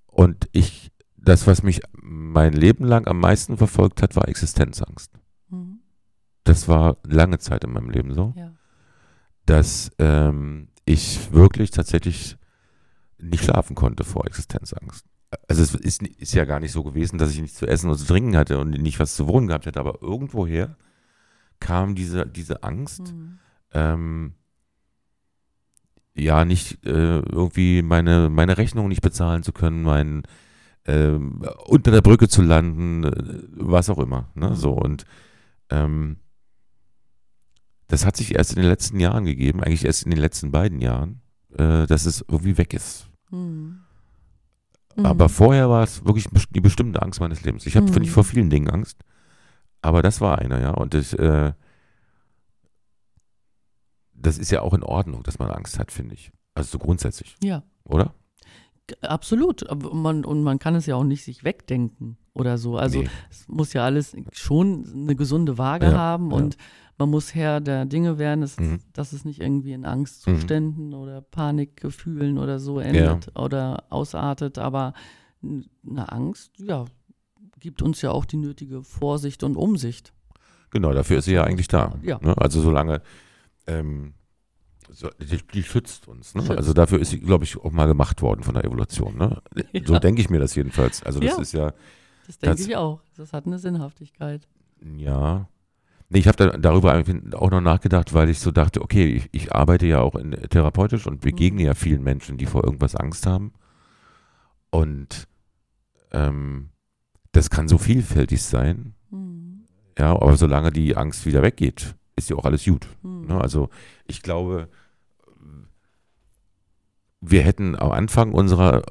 und ich, das, was mich mein Leben lang am meisten verfolgt hat, war Existenzangst. Das war lange Zeit in meinem Leben so, Ja. dass ähm, ich wirklich tatsächlich nicht schlafen konnte vor Existenzangst. Also es ist, ist ja gar nicht so gewesen, dass ich nichts zu essen und zu trinken hatte und nicht was zu wohnen gehabt hätte, aber irgendwoher kam diese, diese Angst, Mhm. ähm, ja, nicht äh, irgendwie meine, meine Rechnung nicht bezahlen zu können, mein ähm, unter der Brücke zu landen, äh, was auch immer. Ne? So und ähm, das hat sich erst in den letzten Jahren gegeben, eigentlich erst in den letzten beiden Jahren, äh, dass es irgendwie weg ist. Mhm. Aber Mhm. vorher war es wirklich die bestimmte Angst meines Lebens. Ich habe, Mhm. finde ich, vor vielen Dingen Angst. Aber das war einer, ja. Und ich, äh, das ist ja auch in Ordnung, dass man Angst hat, finde ich. Also so grundsätzlich, Ja. oder? Absolut. Man, und man kann es ja auch nicht sich wegdenken oder so. Also Nee. es muss ja alles schon eine gesunde Waage Ja, haben ja. und man muss Herr der Dinge werden, dass, Mhm. dass es nicht irgendwie in Angstzuständen oder Panikgefühlen oder so Ja. endet oder ausartet. Aber eine Angst, ja, gibt uns ja auch die nötige Vorsicht und Umsicht. Genau, dafür ist sie ja eigentlich da. Ja. Ne? Also solange ähm, so, die, die schützt uns. Ne? Schützt. Also dafür ist sie, glaube ich, auch mal gemacht worden von der Evolution. Ne? So Ja. denke ich mir das jedenfalls. Also das Ja. ist ja, Das denke ich auch. Das hat eine Sinnhaftigkeit. Ja. Nee, ich habe da, darüber auch noch nachgedacht, weil ich so dachte, okay, ich, ich arbeite ja auch in, therapeutisch und begegne ja vielen Menschen, die vor irgendwas Angst haben. Und ähm, das kann so vielfältig sein. Mhm. Ja, aber solange die Angst wieder weggeht, ist ja auch alles gut. Mhm. Ne? Also ich glaube, wir hätten am Anfang unserer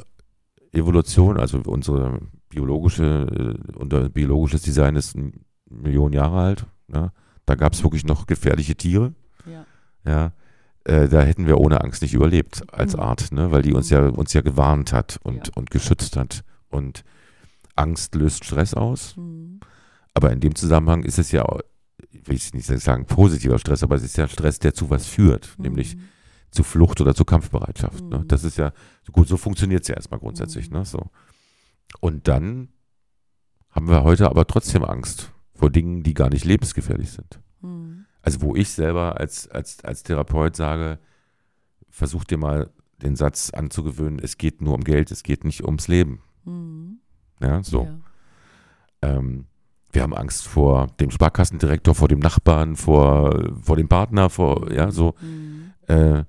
Evolution, also unsere biologische, äh, unser biologisches Design ist eine Million Jahre alt. Ne? Da gab es wirklich noch gefährliche Tiere. Ja. Ja, äh, da hätten wir ohne Angst nicht überlebt als Mhm. Art, ne? weil die uns ja uns ja gewarnt hat und, Ja. und geschützt hat. Und Angst löst Stress aus. Mhm. Aber in dem Zusammenhang ist es ja, auch- ich will nicht sagen positiver Stress, aber es ist ja Stress, der zu was führt, nämlich Mhm. zu Flucht oder zu Kampfbereitschaft. Ne? Mhm. Das ist ja, so gut, so funktioniert es ja erstmal grundsätzlich. Mhm. Ne? So. Und dann haben wir heute aber trotzdem Angst vor Dingen, die gar nicht lebensgefährlich sind. Mhm. Also wo ich selber als, als, als Therapeut sage, versuch dir mal den Satz anzugewöhnen, es geht nur um Geld, es geht nicht ums Leben. Mhm. Ja, so. Ja. Ähm, wir haben Angst vor dem Sparkassendirektor, vor dem Nachbarn, vor, vor dem Partner, vor, ja, so Mhm. äh,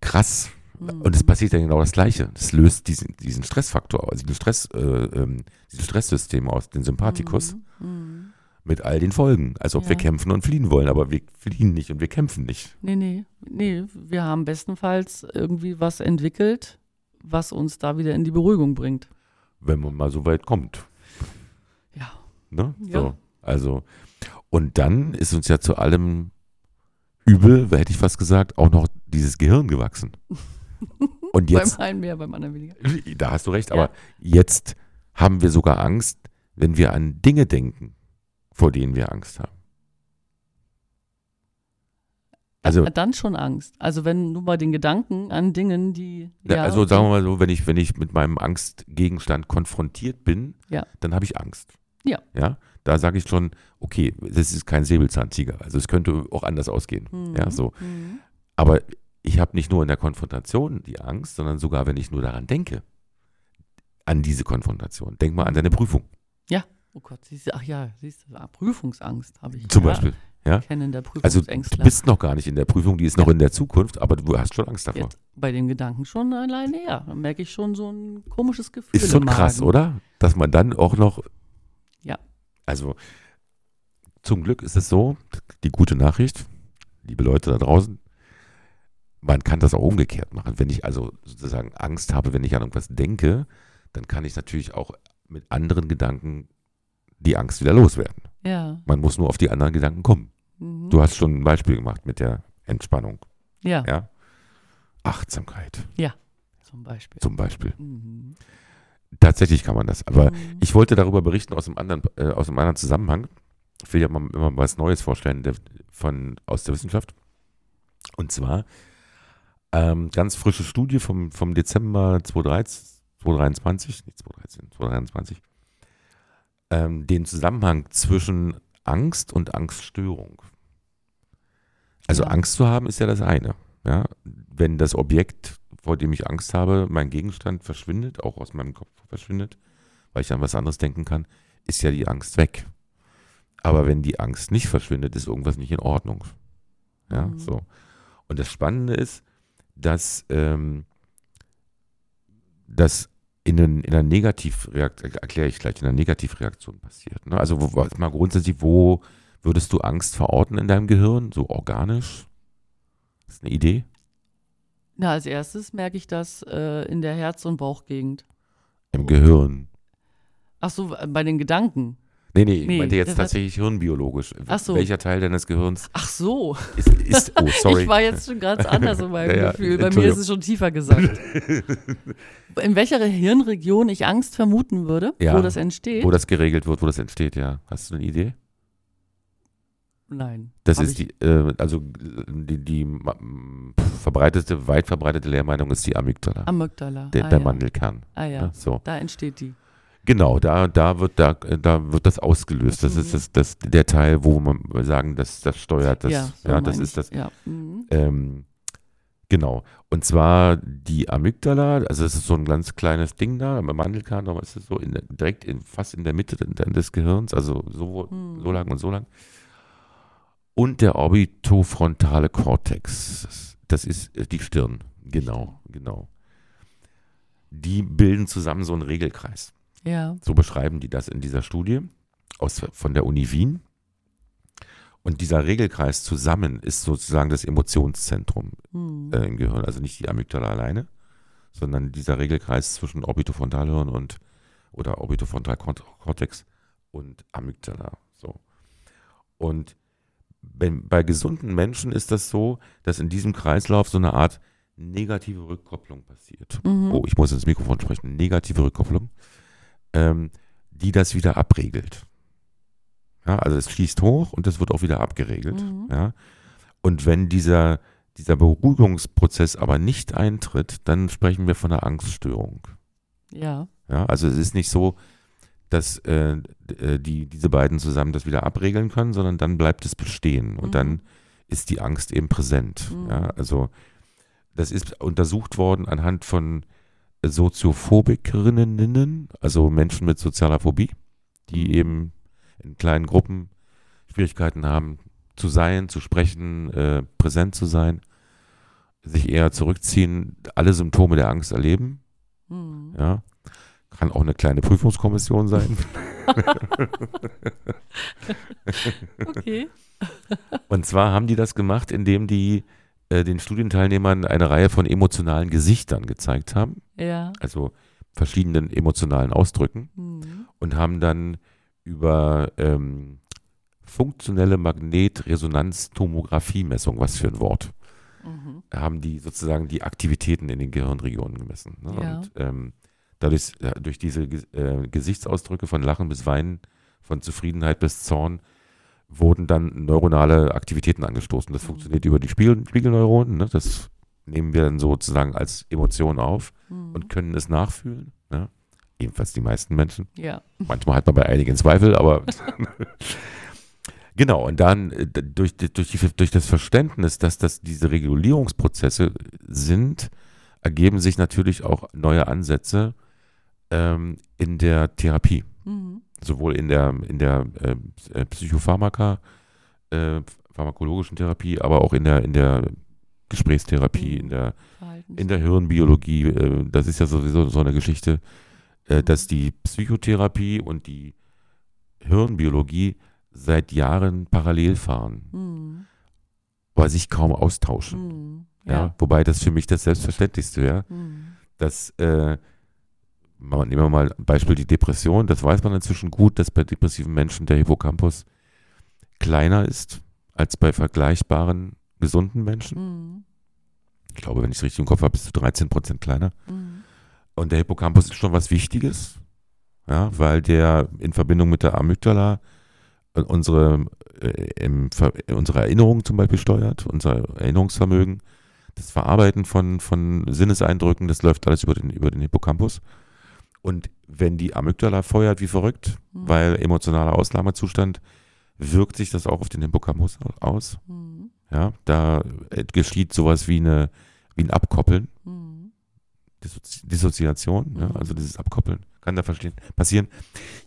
krass. Mhm. Und es passiert ja genau das Gleiche. Das löst diesen, diesen Stressfaktor aus, diesen Stress, äh, ähm, dieses Stresssystem aus, den Sympathikus, Mhm. Mhm. mit all den Folgen. Als ob wir Ja. kämpfen und fliehen wollen, aber wir fliehen nicht und wir kämpfen nicht. Nee, nee, nee. Wir haben bestenfalls irgendwie was entwickelt, was uns da wieder in die Beruhigung bringt. Wenn man mal so weit kommt. Ja. Ne? Ja. So. Also, und dann ist uns ja zu allem Übel, hätte ich fast gesagt, auch noch dieses Gehirn gewachsen. Und jetzt, Beim einen mehr, beim anderen weniger. da hast du recht, Ja. aber jetzt haben wir sogar Angst, wenn wir an Dinge denken, vor denen wir Angst haben. Also, Dann schon Angst. Also wenn nur bei den Gedanken an Dingen, die. ja, also sagen wir mal so, wenn ich, wenn ich mit meinem Angstgegenstand konfrontiert bin, Ja. dann habe ich Angst. Ja. Ja, da sage ich schon, okay, das ist kein Säbelzahntiger. Also es könnte auch anders ausgehen. Mhm. Ja, so. Mhm. Aber ich habe nicht nur in der Konfrontation die Angst, sondern sogar, wenn ich nur daran denke, an diese Konfrontation. Denk mal an deine Prüfung Oh Gott, siehst du, ach ja, siehst du, Prüfungsangst habe ich. zum ja, Beispiel. Ja? Also du bist noch gar nicht in der Prüfung, die ist noch in der Zukunft, aber du hast schon Angst davor. Jetzt bei dem Gedanken schon alleine, ja. Dann merke ich schon so ein komisches Gefühl. Ist schon krass, oder? Dass man dann auch noch. Ja. Also, zum Glück ist es so, die gute Nachricht, liebe Leute da draußen, man kann das auch umgekehrt machen. Wenn ich also sozusagen Angst habe, wenn ich an irgendwas denke, dann kann ich natürlich auch mit anderen Gedanken die Angst wieder loswerden. Ja. Man muss nur auf die anderen Gedanken kommen. Mhm. Du hast schon ein Beispiel gemacht mit der Entspannung. ja, Ja? Achtsamkeit zum Beispiel. zum Beispiel. Mhm. Tatsächlich kann man das. Aber Mhm. Ich wollte darüber berichten aus einem anderen, äh, aus einem anderen Zusammenhang. Ich will ja mal, immer was Neues vorstellen der, von, aus der Wissenschaft. Und zwar ähm, ganz frische Studie vom, vom Dezember 2013, 2023, nicht 2013, 2023, ähm, den Zusammenhang zwischen Angst und Angststörung. Also Ja. Angst zu haben ist ja das eine. Ja? Wenn das Objekt, vor dem ich Angst habe, mein Gegenstand verschwindet, auch aus meinem Kopf verschwindet, weil ich an was anderes denken kann, ist ja die Angst weg. Aber wenn die Angst nicht verschwindet, ist irgendwas nicht in Ordnung. Ja, Mhm. so. Und das Spannende ist, dass, ähm, dass in, den, in einer Negativreaktion, erkläre ich gleich, in einer Negativreaktion passiert. Ne? Also wo, mal grundsätzlich, wo würdest du Angst verorten in deinem Gehirn? So organisch? Das ist eine Idee? Na, als erstes merke ich das äh, in der Herz- und Bauchgegend. Im Gehirn. Ach so, bei den Gedanken. Nee, nee, ich Nee, meinte jetzt das hat- tatsächlich hirnbiologisch. Ach so. Welcher Teil deines Gehirns Ach so, ist, ist oh, sorry. ich war jetzt schon ganz anders in meinem Ja, Gefühl. Bei mir ist es schon tiefer gesagt. in welcher Hirnregion ich Angst vermuten würde, Ja, wo das entsteht? wo das geregelt wird, wo das entsteht, ja. Hast du eine Idee? Nein. Das ist die, äh, also die, die verbreitete, weit verbreitete Lehrmeinung ist die Amygdala, Amygdala. der, ah, der ja. Mandelkern. Ah ja, Ja, so. da entsteht die. Genau, da, da, wird, da, da wird das ausgelöst. Das Mhm. ist das, das, der Teil, wo man sagen, das, das steuert das. ja, Ja, so das meine ist das. Ja. Mhm. Ähm, genau. Und zwar die Amygdala, also das ist so ein ganz kleines Ding da, am Mandelkern, aber ist es so in, direkt in, fast in der Mitte des Gehirns, also so, Hm. so lang und so lang. Und der orbitofrontale Kortex, das ist äh, die Stirn, genau, genau. Die bilden zusammen so einen Regelkreis. Ja. So beschreiben die das in dieser Studie aus, von der Uni Wien. Und dieser Regelkreis zusammen ist sozusagen das Emotionszentrum Hm. äh, im Gehirn, also nicht die Amygdala alleine, sondern dieser Regelkreis zwischen Orbitofrontalhirn und oder Orbitofrontalkortex und Amygdala. So. Und wenn, bei gesunden Menschen ist das so, dass in diesem Kreislauf so eine Art negative Rückkopplung passiert. Mhm. Oh, ich muss ins Mikrofon sprechen. Negative Rückkopplung, ähm, die das wieder abregelt. Ja, also es schießt hoch und das wird auch wieder abgeregelt. Mhm. Ja. Und wenn dieser, dieser Beruhigungsprozess aber nicht eintritt, dann sprechen wir von einer Angststörung. Ja. Ja, also es ist nicht so, dass äh, äh, die, diese beiden zusammen das wieder abregeln können, sondern dann bleibt es bestehen und Mhm. dann ist die Angst eben präsent. Mhm. Ja, also das ist untersucht worden anhand von Soziophobikerinnen, also Menschen mit sozialer Phobie, die Mhm. eben in kleinen Gruppen Schwierigkeiten haben, zu sein, zu sprechen, äh, präsent zu sein, sich eher zurückziehen, alle Symptome der Angst erleben. Hm. Ja. Kann auch eine kleine Prüfungskommission sein. Okay. Und zwar haben die das gemacht, indem die äh, den Studienteilnehmern eine Reihe von emotionalen Gesichtern gezeigt haben, Ja. also verschiedenen emotionalen Ausdrücken, Hm. und haben dann über ähm, funktionelle Magnetresonanztomographie-Messung, was für ein Wort, Mhm. haben die sozusagen die Aktivitäten in den Gehirnregionen gemessen. Ne? Ja. Und ähm, dadurch, ja, durch diese äh, Gesichtsausdrücke von Lachen bis Weinen, von Zufriedenheit bis Zorn, wurden dann neuronale Aktivitäten angestoßen. Das Mhm. funktioniert über die Spiegel Spiegelneuronen. Ne? Das nehmen wir dann sozusagen als Emotion auf Hm. und können es nachfühlen. Ne? Jedenfalls die meisten Menschen. Ja. Manchmal hat man bei einigen Zweifel, aber genau, und dann äh, durch, durch, die, durch das Verständnis, dass das diese Regulierungsprozesse sind, ergeben sich natürlich auch neue Ansätze ähm, in der Therapie, Mhm. Sowohl in der, in der äh, äh, Psychopharmaka, äh, pharmakologischen Therapie, aber auch in der, in der Gesprächstherapie, Mhm. in der in der Hirnbiologie, äh, das ist ja sowieso so eine Geschichte, äh, Mhm. dass die Psychotherapie und die Hirnbiologie seit Jahren parallel fahren, Hm. aber sich kaum austauschen. Hm. Ja. Ja. Wobei das für mich das Selbstverständlichste wäre, Hm. dass, äh, nehmen wir mal ein Beispiel die Depression, das weiß man inzwischen gut, dass bei depressiven Menschen der Hippocampus kleiner ist als bei vergleichbaren gesunden Menschen. Hm. Ich glaube, wenn ich es richtig im Kopf habe, ist es 13 Prozent kleiner. Hm. Und der Hippocampus ist schon was Wichtiges, ja, weil der in Verbindung mit der Amygdala äh, unsere, äh, Ver- unsere Erinnerung zum Beispiel steuert, unser Erinnerungsvermögen, das Verarbeiten von, von Sinneseindrücken, das läuft alles über den, über den Hippocampus. Und wenn die Amygdala feuert wie verrückt, Hm. weil emotionaler Ausnahmezustand, wirkt sich das auch auf den Hippocampus aus. Mhm. Ja, da äh, geschieht sowas wie, eine, wie ein Abkoppeln, Mhm. Dissozi Dissoziation, ja, Mhm. also dieses Abkoppeln kann da verstehen, passieren.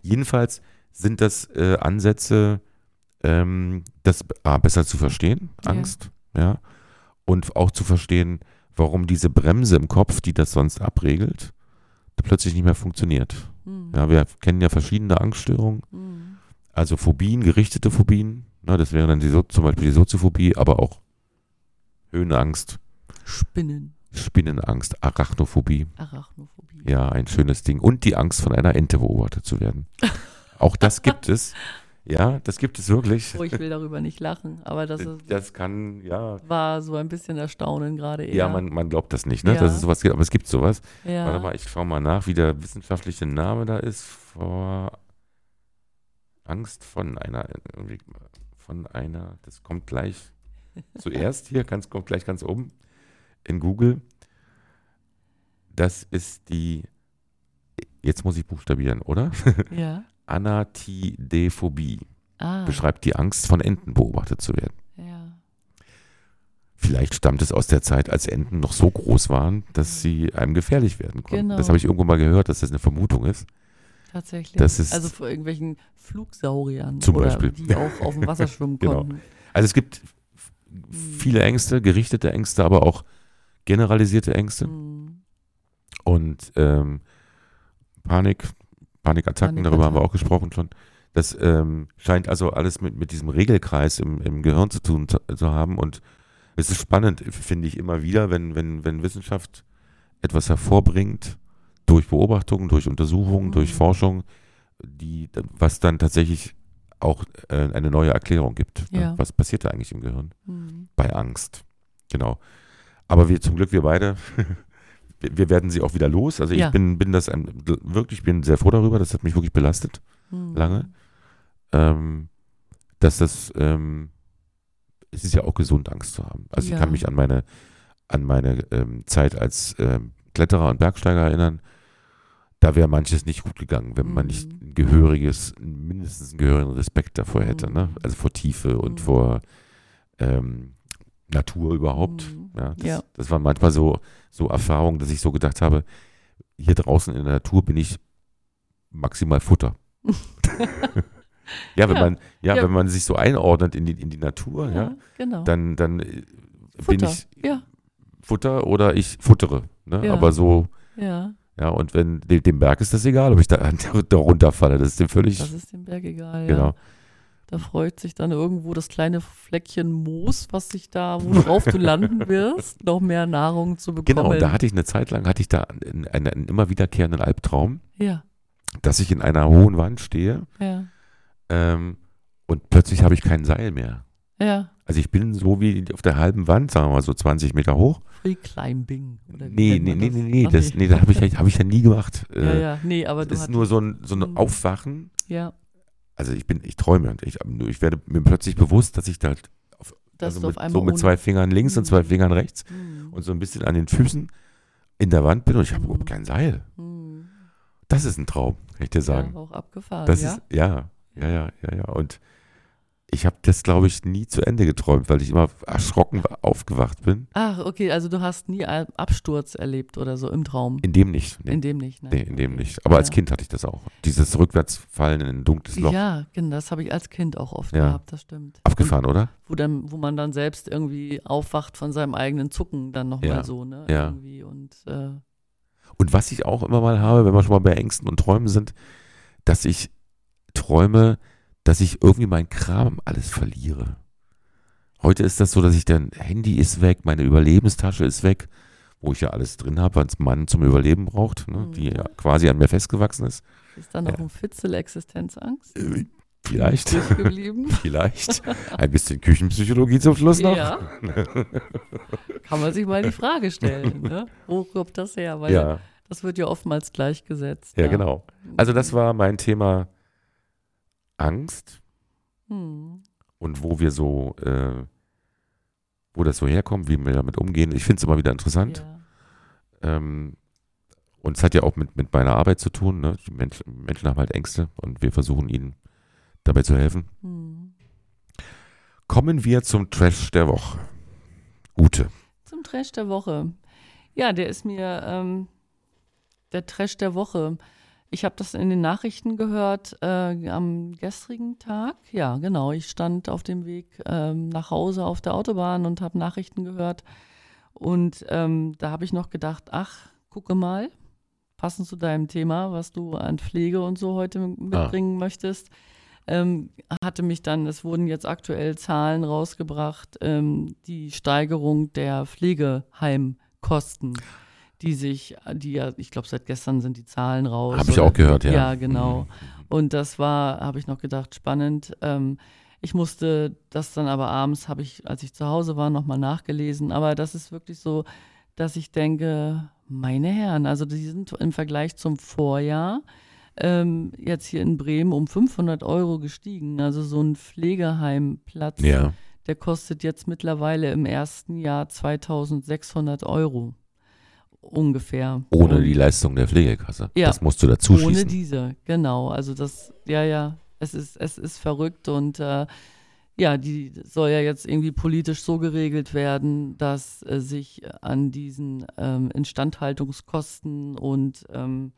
Jedenfalls sind das äh, Ansätze, ähm, das ah, besser zu verstehen, Ja. Angst, ja, und auch zu verstehen, warum diese Bremse im Kopf, die das sonst abregelt, plötzlich nicht mehr funktioniert. Mhm. Ja, wir kennen ja verschiedene Angststörungen, Mhm. also Phobien, gerichtete Phobien, ne, das wäre dann die, So- zum Beispiel die Soziophobie, aber auch Höhenangst, Spinnen, Spinnenangst, Arachnophobie. Arachnophobie. Ja, ein schönes Ding. Und die Angst, von einer Ente beobachtet zu werden. Auch das gibt es. Ja, das gibt es wirklich. Oh, ich will darüber nicht lachen, aber das ist, Das kann, ja. war so ein bisschen Erstaunen gerade eher. Ja, man, man glaubt das nicht, ne? Ja. dass es sowas gibt, aber es gibt sowas. ja. Warte mal, ich schau mal nach, wie der wissenschaftliche Name da ist. Vor Angst von einer, von einer, das kommt gleich zuerst hier, ganz, kommt gleich ganz oben in Google. Das ist die, jetzt muss ich buchstabieren, oder? ja. Anatidephobie. Ah, Beschreibt die Angst, von Enten beobachtet zu werden. ja. Vielleicht stammt es aus der Zeit, als Enten noch so groß waren, dass sie einem gefährlich werden konnten. Genau. Das habe ich irgendwo mal gehört, dass das eine Vermutung ist. Tatsächlich. Ist- also vor irgendwelchen Flugsauriern. Zum oder Beispiel. Die auch auf dem Wasser schwimmen Genau. konnten. Also es gibt f- viele Ängste, gerichtete Ängste, aber auch generalisierte Ängste Mhm. und ähm, Panik, Panikattacken, darüber haben wir auch gesprochen schon. Das ähm, scheint also alles mit, mit diesem Regelkreis im, im Gehirn zu tun zu, zu haben und es ist spannend, finde ich immer wieder, wenn, wenn, wenn Wissenschaft etwas hervorbringt, durch Beobachtungen, durch Untersuchungen, Mhm. durch Forschung, die, was dann tatsächlich auch äh, eine neue Erklärung gibt. ne? Ja. Was passiert da eigentlich im Gehirn? Mhm. bei Angst. Genau. Aber wir zum Glück, wir beide, wir werden sie auch wieder los. Also Ja. ich bin, bin das ein, wirklich, bin sehr froh darüber, das hat mich wirklich belastet, Mhm. lange. Ähm, dass das, ähm, es ist ja auch gesund, Angst zu haben. Also Ja. ich kann mich an meine, an meine ähm, Zeit als ähm, Kletterer und Bergsteiger erinnern. Da wäre manches nicht gut gegangen, wenn man Mhm. nicht ein gehöriges, mindestens einen gehörigen Respekt davor hätte. Ne? Mhm. Also vor Tiefe und Mhm. vor ähm, Natur überhaupt. Mhm. Ja, das, Ja. das waren manchmal so, so Erfahrungen, dass ich so gedacht habe, hier draußen in der Natur bin ich maximal Futter. ja, wenn Ja. man, ja, Ja. wenn man sich so einordnet in die, in die Natur, ja, genau. dann, dann äh, bin Futter. ich ja, Futter oder ich futtere. Ne? Aber so, ja. ja, und wenn dem, dem Berg ist das egal, ob ich da, da runterfalle. Das ist dem völlig. Das ist dem Berg egal. genau. Da freut sich dann irgendwo das kleine Fleckchen Moos, was sich da, worauf du landen wirst, noch mehr Nahrung zu bekommen. Genau, und da hatte ich eine Zeit lang, hatte ich da einen, einen, einen immer wiederkehrenden Albtraum, ja, dass ich in einer hohen Wand stehe ja, ähm, und plötzlich habe ich kein Seil mehr. ja. Also ich bin so wie auf der halben Wand, sagen wir mal so 20 Meter hoch. Free Climbing. Oder Nee, nee, nee, das? nee, nee, das, nee, das habe ich, ja- hab ich ja nie gemacht. Ja, Äh, ja, nee, aber du Das ist hast, nur so ein, so ein Mhm. Aufwachen. ja, Also ich bin, ich träume und ich, ich werde mir plötzlich bewusst, dass ich da auf, dass also mit, so mit zwei Fingern links und zwei Mhm. Fingern rechts Hm, und so ein bisschen an den Füßen in der Wand bin und ich habe Mhm. überhaupt kein Seil. hm. Das ist ein Traum, kann ich dir sagen. Ja, auch abgefahren, Das ja. ist, ja, ja, ja, ja, ja. Und ich habe das, glaube ich, nie zu Ende geträumt, weil ich immer erschrocken aufgewacht bin. Ach, okay, also du hast nie einen Absturz erlebt oder so im Traum. In dem nicht. Nee, In dem nicht, ne? nee in dem nicht. Aber als Ja. Kind hatte ich das auch. Dieses Rückwärtsfallen in ein dunkles Loch. Ja, genau, das habe ich als Kind auch oft Ja. gehabt, das stimmt. Abgefahren, oder? Und wo, dann, wo man dann selbst irgendwie aufwacht von seinem eigenen Zucken, dann nochmal Ja. so, ne? Ja. Irgendwie und äh, Und was ich auch immer mal habe, wenn wir schon mal bei Ängsten und Träumen sind, dass ich träume, dass ich irgendwie meinen Kram alles verliere. Heute ist das so, dass ich dann, Handy ist weg, meine Überlebenstasche ist weg, wo ich ja alles drin habe, was man zum Überleben braucht, ne, Mhm. die ja quasi an mir festgewachsen ist. ist dann noch Ja. ein Fitzel Existenzangst Äh, Vielleicht, vielleicht. Ein bisschen Küchenpsychologie zum Schluss noch. ja. Kann man sich mal die Frage stellen, ne? Wo kommt das her? Weil Ja, das wird ja oftmals gleichgesetzt. ja, genau. Also das war mein Thema Angst Hm. und wo wir so, äh, wo das so herkommt, wie wir damit umgehen. Ich finde es immer wieder interessant. Ja. Ähm, und es hat ja auch mit, mit meiner Arbeit zu tun. Ne? Die Menschen, Menschen haben halt Ängste und wir versuchen ihnen dabei zu helfen. Hm. Kommen wir zum Trash der Woche. Ute. Zum Trash der Woche. Ja, der ist mir ähm, der Trash der Woche. Ich habe das in den Nachrichten gehört äh, am gestrigen Tag. Ja, genau. Ich stand auf dem Weg ähm, nach Hause auf der Autobahn und habe Nachrichten gehört. Und ähm, da habe ich noch gedacht, ach, gucke mal, passend zu deinem Thema, was du an Pflege und so heute mitbringen ah. möchtest, ähm, hatte mich dann, es wurden jetzt aktuell Zahlen rausgebracht, ähm, die Steigerung der Pflegeheimkosten die sich, die ja, ich glaube, seit gestern sind die Zahlen raus. Habe ich auch gehört, ja. Ja, genau. Mhm. Und das war, habe ich noch gedacht, spannend. Ähm, ich musste das dann aber abends, habe ich, als ich zu Hause war, nochmal nachgelesen. Aber das ist wirklich so, dass ich denke, meine Herren, also die sind im Vergleich zum Vorjahr ähm, jetzt hier in Bremen um 500 Euro gestiegen. Also so ein Pflegeheimplatz, ja. der kostet jetzt mittlerweile im ersten Jahr 2600 Euro ungefähr. Ohne die Leistung der Pflegekasse. Ja, das musst du dazu schießen. Ohne diese, genau. Also das, ja, ja, es ist, es ist verrückt und äh, ja, die soll ja jetzt irgendwie politisch so geregelt werden, dass äh, sich an diesen ähm, Instandhaltungskosten und ähm,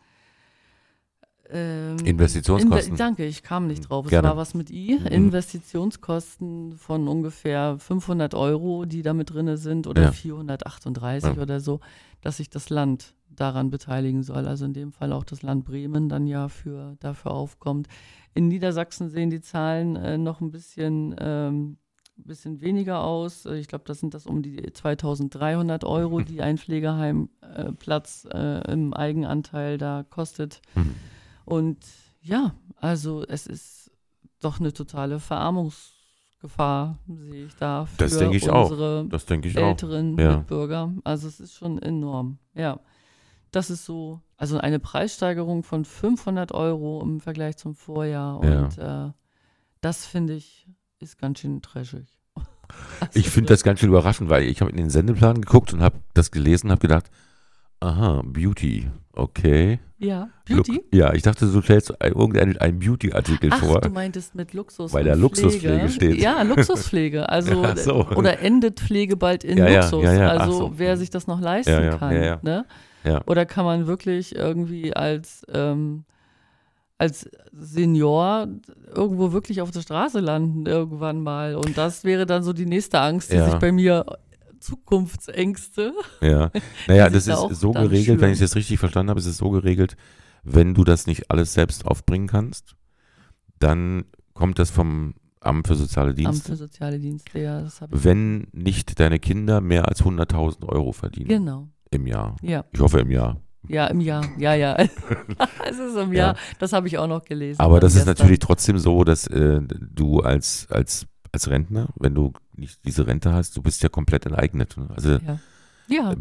ähm, Investitionskosten. Inve danke, ich kam nicht drauf. Gerne. Es war was mit I. Mhm. Investitionskosten von ungefähr 500 Euro, die da mit drin sind, oder ja. 438 ja. oder so, dass sich das Land daran beteiligen soll. Also in dem Fall auch das Land Bremen dann ja für, dafür aufkommt. In Niedersachsen sehen die Zahlen äh, noch ein bisschen, ähm, bisschen weniger aus. Ich glaube, das sind das um die 2300 Euro, die ein Pflegeheimplatz äh, äh, im Eigenanteil da kostet. Mhm. Und ja, also es ist doch eine totale Verarmungsgefahr, sehe ich da für das denke ich unsere auch. Das denke ich älteren auch. Ja. Mitbürger. Also es ist schon enorm. Ja, das ist so, also eine Preissteigerung von 500 Euro im Vergleich zum Vorjahr. Und ja. äh, das finde ich ist ganz schön trashig. Also ich finde das ganz schön überraschend, weil ich habe in den Sendeplan geguckt und habe das gelesen, habe gedacht, aha, Beauty, okay. Ja, Beauty? Look, ja, ich dachte, du stellst irgendeinen Beauty-Artikel vor. du meintest mit Luxus. Weil da Luxuspflege steht. Ja, Luxuspflege. Also, ja, so. oder endet Pflege bald in ja, Luxus. Ja, also, so. wer sich das noch leisten kann. Ne? Oder kann man wirklich irgendwie als, ähm, als Senior irgendwo wirklich auf der Straße landen, irgendwann mal. Und das wäre dann so die nächste Angst, die sich bei mir Zukunftsängste. Ja, naja, das ist so geregelt, schüren. wenn ich das richtig verstanden habe, ist es so geregelt, wenn du das nicht alles selbst aufbringen kannst, dann kommt das vom Amt für Soziale Dienste. Amt für Soziale Dienste, ja. Das ich wenn nicht deine Kinder mehr als 100.000 Euro verdienen. Genau. Im Jahr. Ja. Ich hoffe im Jahr. Ja, im Jahr. Ja, ja. es ist im Jahr. Das habe ich auch noch gelesen. Aber das gestern. ist natürlich trotzdem so, dass äh, du als, als als Rentner, wenn du nicht diese Rente hast, du bist ja komplett enteignet. Ne? Also ja. Ja.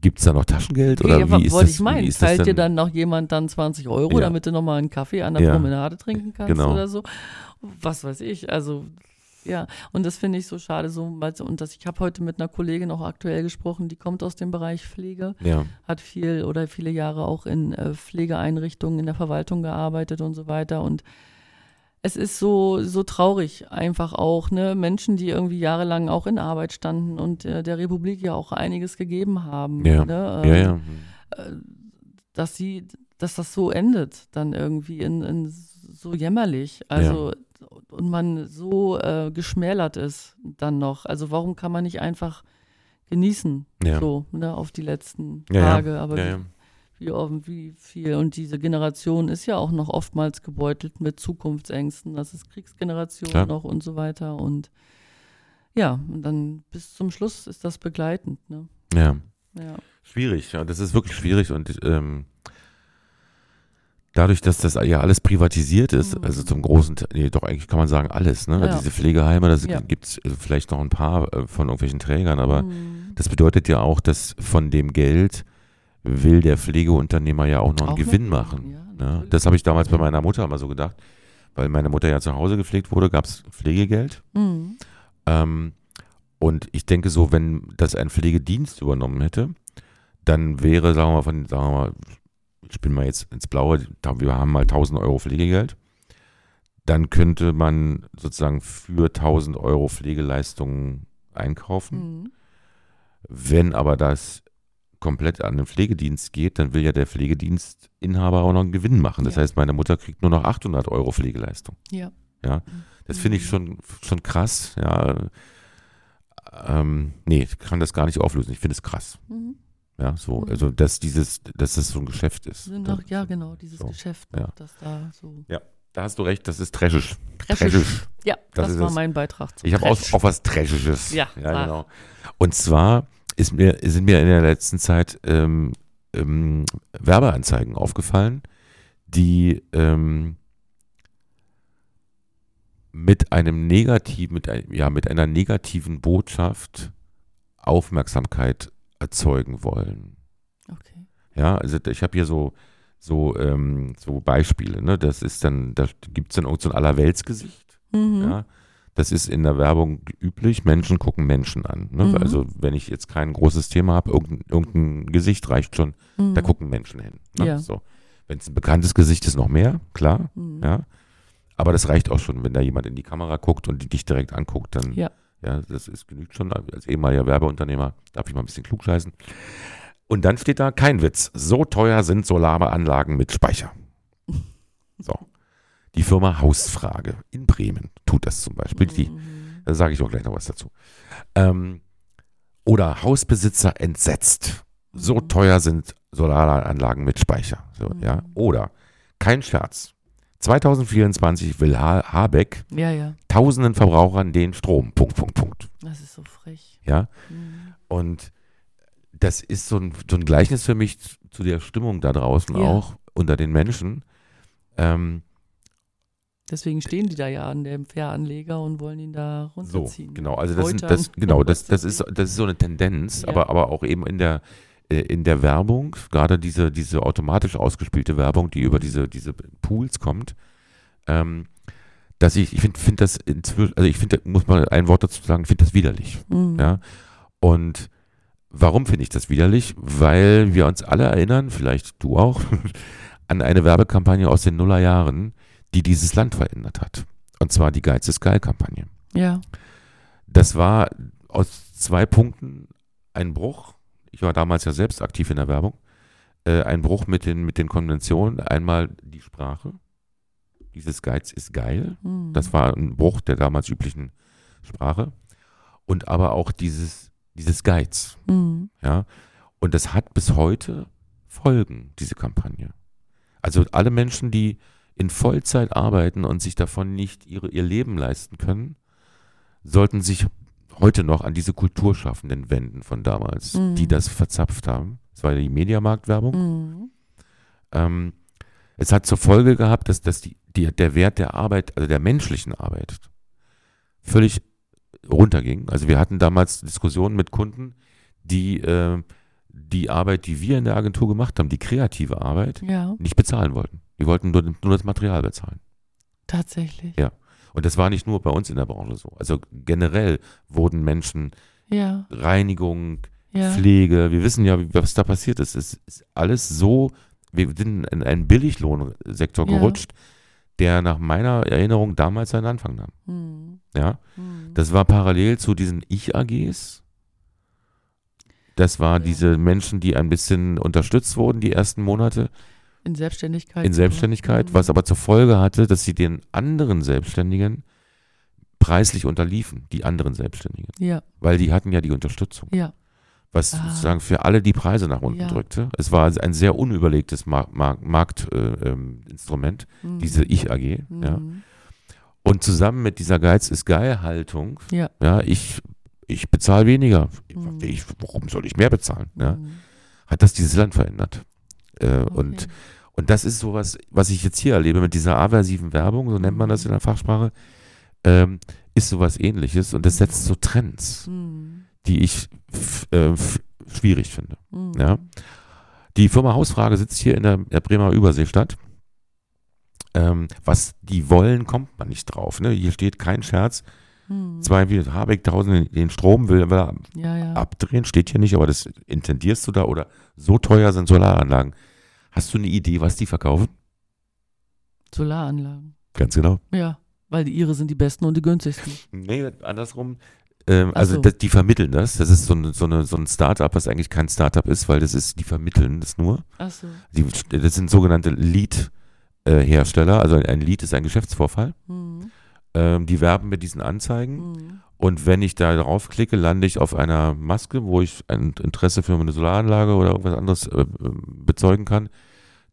Gibt es da noch Taschengeld oder ja, wie ist wollte das? ich meinen, zahlt dir dann noch jemand dann 20 Euro, ja. damit du nochmal einen Kaffee an der ja. Promenade trinken kannst genau. oder so? Was weiß ich, also ja, und das finde ich so schade, so, und das, ich habe heute mit einer Kollegin auch aktuell gesprochen, die kommt aus dem Bereich Pflege, ja. hat viel oder viele Jahre auch in äh, Pflegeeinrichtungen in der Verwaltung gearbeitet und so weiter und es ist so, so traurig einfach auch, ne? Menschen, die irgendwie jahrelang auch in Arbeit standen und äh, der Republik ja auch einiges gegeben haben. Ja. Ne? Ähm, ja, ja. Äh, dass sie, dass das so endet, dann irgendwie in, in so jämmerlich. Also ja. und man so äh, geschmälert ist dann noch. Also warum kann man nicht einfach genießen, ja. so, ne, auf die letzten Tage. Aber wie, wie, wie viel. Und diese Generation ist ja auch noch oftmals gebeutelt mit Zukunftsängsten. Das ist Kriegsgeneration Klar. noch und so weiter. Und ja, und dann bis zum Schluss ist das begleitend. Ne? Ja. ja. Schwierig, ja, das ist wirklich schwierig und ähm, dadurch, dass das ja alles privatisiert ist, mhm. also zum großen Teil, nee, doch eigentlich kann man sagen alles, ne? Ja. Diese Pflegeheime, das ja. gibt es äh, vielleicht noch ein paar äh, von irgendwelchen Trägern, aber mhm. das bedeutet ja auch, dass von dem Geld will der Pflegeunternehmer ja auch noch einen auch Gewinn noch? machen. Ja, ne? Das habe ich damals bei meiner Mutter immer so gedacht, weil meine Mutter ja zu Hause gepflegt wurde, gab es Pflegegeld. Mhm. Ähm, und ich denke so, wenn das ein Pflegedienst übernommen hätte, dann wäre, sagen wir mal, von, sagen wir mal, ich bin mal jetzt ins Blaue, wir haben mal 1000 Euro Pflegegeld, dann könnte man sozusagen für 1000 Euro Pflegeleistungen einkaufen. Mhm. Wenn aber das komplett an den Pflegedienst geht, dann will ja der Pflegedienstinhaber auch noch einen Gewinn machen. Das Ja. heißt, meine Mutter kriegt nur noch 800 Euro Pflegeleistung. Ja. Ja, das finde ich schon, schon krass. Ja, ähm, nee, ich kann das gar nicht auflösen. Ich finde es krass. Mhm. Ja, so, Mhm. also dass dieses, dass das so ein Geschäft ist. Noch, ja, genau, dieses so, Geschäft, ja. das da so. Da hast du recht, das ist trashisch. Trashisch. Ja, Das das, war es. mein Beitrag zu Ich habe auch, auch was Trashisches. Ja, ja genau. Und zwar ist mir, sind mir in der letzten Zeit ähm, ähm, Werbeanzeigen aufgefallen, die ähm, mit einem negativen, mit, ein, ja, mit einer negativen Botschaft Aufmerksamkeit erzeugen wollen. Okay. Ja, also ich habe hier so, so, ähm, so Beispiele. Ne? Das ist dann, da gibt es dann irgend so ein Allerweltsgesicht. Mhm. Ja, das ist in der Werbung üblich. Menschen gucken Menschen an. Ne? Mhm. Also wenn ich jetzt kein großes Thema habe, irgendein, irgendein Gesicht reicht schon, Mhm. da gucken Menschen hin. Ne? Ja. So. Wenn es ein bekanntes Gesicht ist, noch mehr, klar. Mhm. Ja. Aber das reicht auch schon, wenn da jemand in die Kamera guckt und die dich direkt anguckt, dann Ja. ja, das ist genügt schon. Als ehemaliger Werbeunternehmer darf ich mal ein bisschen klugscheißen. Und dann steht da kein Witz. So teuer sind Solaranlagen mit Speicher. So. Die Firma Hausfrage in Bremen tut das zum Beispiel. Die, Mhm. da sage ich auch gleich noch was dazu. Ähm, oder Hausbesitzer entsetzt. So Mhm. teuer sind Solaranlagen mit Speicher. So, Mhm. ja. Oder, kein Scherz. 2024 will ha Habeck Ja, ja, tausenden Verbrauchern den Strom. Punkt, Punkt, Punkt. das ist so frech. Ja. Mhm. Und das ist so ein, so ein Gleichnis für mich zu, zu der Stimmung da draußen Ja. auch unter den Menschen. Ähm, Deswegen stehen die da ja an dem Fähranleger und wollen ihn da so, runterziehen. genau. Also das, sind, das, genau, das, das, ist, das ist so eine Tendenz, Ja. aber, aber auch eben in der, äh, in der Werbung, gerade diese, diese automatisch ausgespielte Werbung, die über diese, diese Pools kommt, ähm, dass ich, ich finde find das inzwischen, also ich finde, muss mal ein Wort dazu sagen, ich finde das widerlich. Mhm. Ja. Und warum finde ich das widerlich? Weil wir uns alle erinnern, vielleicht du auch, an eine Werbekampagne aus den Nullerjahren, die dieses Land verändert hat. Und zwar die Geiz ist geil-Kampagne. Ja. Das war aus zwei Punkten ein Bruch. Ich war damals ja selbst aktiv in der Werbung. Äh, ein Bruch mit den, mit den Konventionen. Einmal die Sprache. Dieses Geiz ist geil. Mhm. Das war ein Bruch der damals üblichen Sprache. Und aber auch dieses, dieses Geiz. Mhm. Ja. Und das hat bis heute Folgen, diese Kampagne. Also alle Menschen, die in Vollzeit arbeiten und sich davon nicht ihre, ihr Leben leisten können, sollten sich heute noch an diese Kulturschaffenden wenden von damals, Mhm. die das verzapft haben. Das war die Mediamarktwerbung. Mhm. Ähm, es hat zur Folge gehabt, dass, dass die, die, der Wert der Arbeit, also der menschlichen Arbeit, völlig runterging. Also wir hatten damals Diskussionen mit Kunden, die äh, die Arbeit, die wir in der Agentur gemacht haben, die kreative Arbeit, Ja, nicht bezahlen wollten. Die wollten nur, nur das Material bezahlen. tatsächlich. Ja. Und das war nicht nur bei uns in der Branche so. Also generell wurden Menschen Ja, Reinigung, ja. Pflege, wir wissen ja, was da passiert ist. Es ist alles so, wir sind in einen Billiglohnsektor Ja. gerutscht, der nach meiner Erinnerung damals seinen Anfang nahm. Mhm. Ja, Mhm. das war parallel zu diesen Ich-AGs. Das waren Ja. diese Menschen, die ein bisschen unterstützt wurden, die ersten Monate In Selbstständigkeit. in Selbstständigkeit, was aber zur Folge hatte, dass sie den anderen Selbstständigen preislich unterliefen, die anderen Selbstständigen. Ja, Weil die hatten ja die Unterstützung. ja. was Ah. sozusagen für alle die Preise nach unten Ja. drückte. Es war ein sehr unüberlegtes Marktinstrument, Markt, äh, ähm, Mhm. diese Ich-AG. Ja. Mhm. Und zusammen mit dieser Geiz ist Geil-Haltung, Ja. ja, ich, ich bezahle weniger. Mhm. Ich, warum soll ich mehr bezahlen? Ja, Mhm. hat das dieses Land verändert. Äh, und, Okay. und das ist sowas, was ich jetzt hier erlebe mit dieser aversiven Werbung, so nennt man das in der Fachsprache, ähm, ist sowas ähnliches und das setzt so Trends, Mhm. die ich äh, schwierig finde. Mhm. Ja. Die Firma Hausfrage sitzt hier in der, der Bremer Überseestadt. Ähm, was die wollen, kommt man nicht drauf. Ne? Hier steht kein Scherz. Mhm. Zwei wie Habeck tausend den Strom will, will er Ja, ja. abdrehen, steht hier nicht, aber das intendierst du da oder so teuer sind Solaranlagen. Hast du eine Idee, was die verkaufen? Solaranlagen. Ganz genau. Ja, weil die ihre sind die besten und die günstigsten. Nee, andersrum. Ähm, Ach also so. das, die vermitteln das. Das ist so, eine, so, eine, so ein Startup, was eigentlich kein Startup ist, weil das ist, die vermitteln das nur. Achso. Die, das sind sogenannte Lead-Hersteller. Also ein Lead ist ein Geschäftsvorfall. Mhm. Ähm, die werben mit diesen Anzeigen. Mhm. Und wenn ich da draufklicke, lande ich auf einer Maske, wo ich ein Interesse für eine Solaranlage oder irgendwas anderes äh, äh, bezeugen kann.